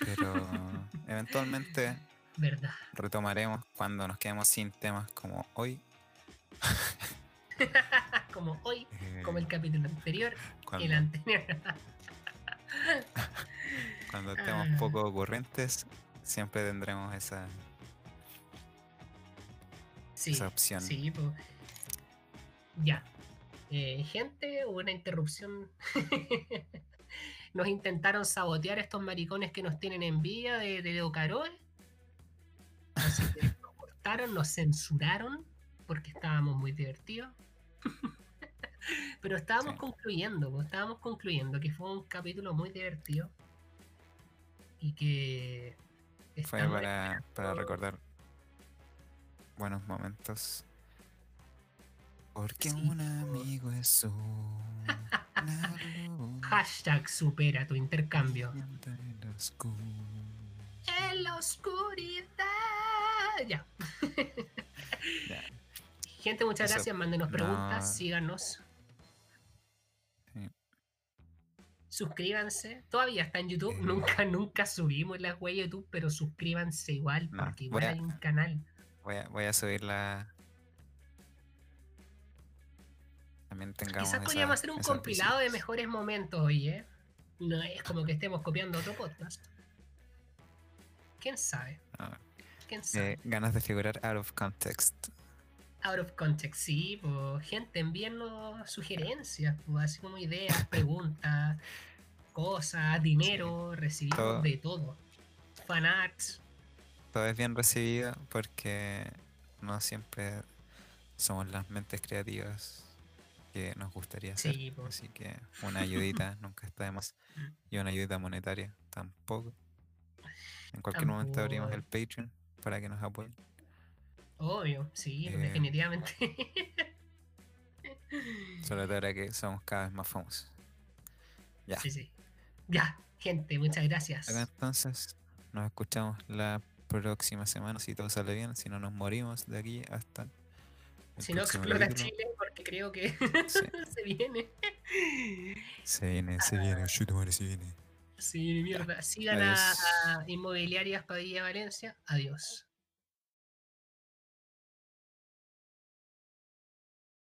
Pero eventualmente Verdad. retomaremos cuando nos quedemos sin temas como hoy. como hoy, eh, como el capítulo anterior, cuando, el anterior. cuando estemos Ah. poco ocurrentes, siempre tendremos esa, sí, esa opción. sí, pues. Ya. Eh, gente, hubo una interrupción. nos intentaron sabotear estos maricones que nos tienen envidia de, de Leo Caroe. Así que nos cortaron, nos censuraron porque estábamos muy divertidos. Pero estábamos Sí. concluyendo, estábamos concluyendo que fue un capítulo muy divertido y que Fue para, para recordar buenos momentos. Porque Sí, un amigo es luz Hashtag supera tu intercambio. en la oscuridad. En la oscuridad. Ya. Ya, Gente, muchas Eso, gracias. Mándenos no. preguntas, síganos. Sí. Suscríbanse. Todavía está en YouTube. Eh. Nunca, nunca subimos las web de YouTube, pero suscríbanse igual, No, porque igual a- hay un canal. Voy a, voy a subir la. También tengamos. Quizás podríamos hacer un compilado de mejores momentos hoy, ¿eh? No es como que estemos copiando otro podcast. ¿Quién sabe? Ah, ¿Quién sabe? eh, ganas de figurar out of context. Out of context, sí, pues, gente, envíennos sugerencias, pues, así como ideas, preguntas, cosas, dinero, recibimos Todo. de todo. Fanarts, Todo es bien recibido porque no siempre somos las mentes creativas que nos gustaría ser. sí, Así que una ayudita nunca está de más. Y una ayudita monetaria tampoco. En cualquier momento abrimos el. Patreon para que nos apoyen. obvio, sí, Eh, definitivamente. Todo ahora que somos cada vez más famosos. Ya. Sí, sí. Ya, gente, muchas gracias. Acá entonces nos escuchamos la próxima semana si todo sale bien. Si no nos morimos de aquí hasta. Si no explota capítulo. Chile, porque creo que Sí. se viene. Se viene, se viene, shoot, madre, se viene. Sí, mierda. Sigan a, a Inmobiliarias Padilla Valencia. Adiós.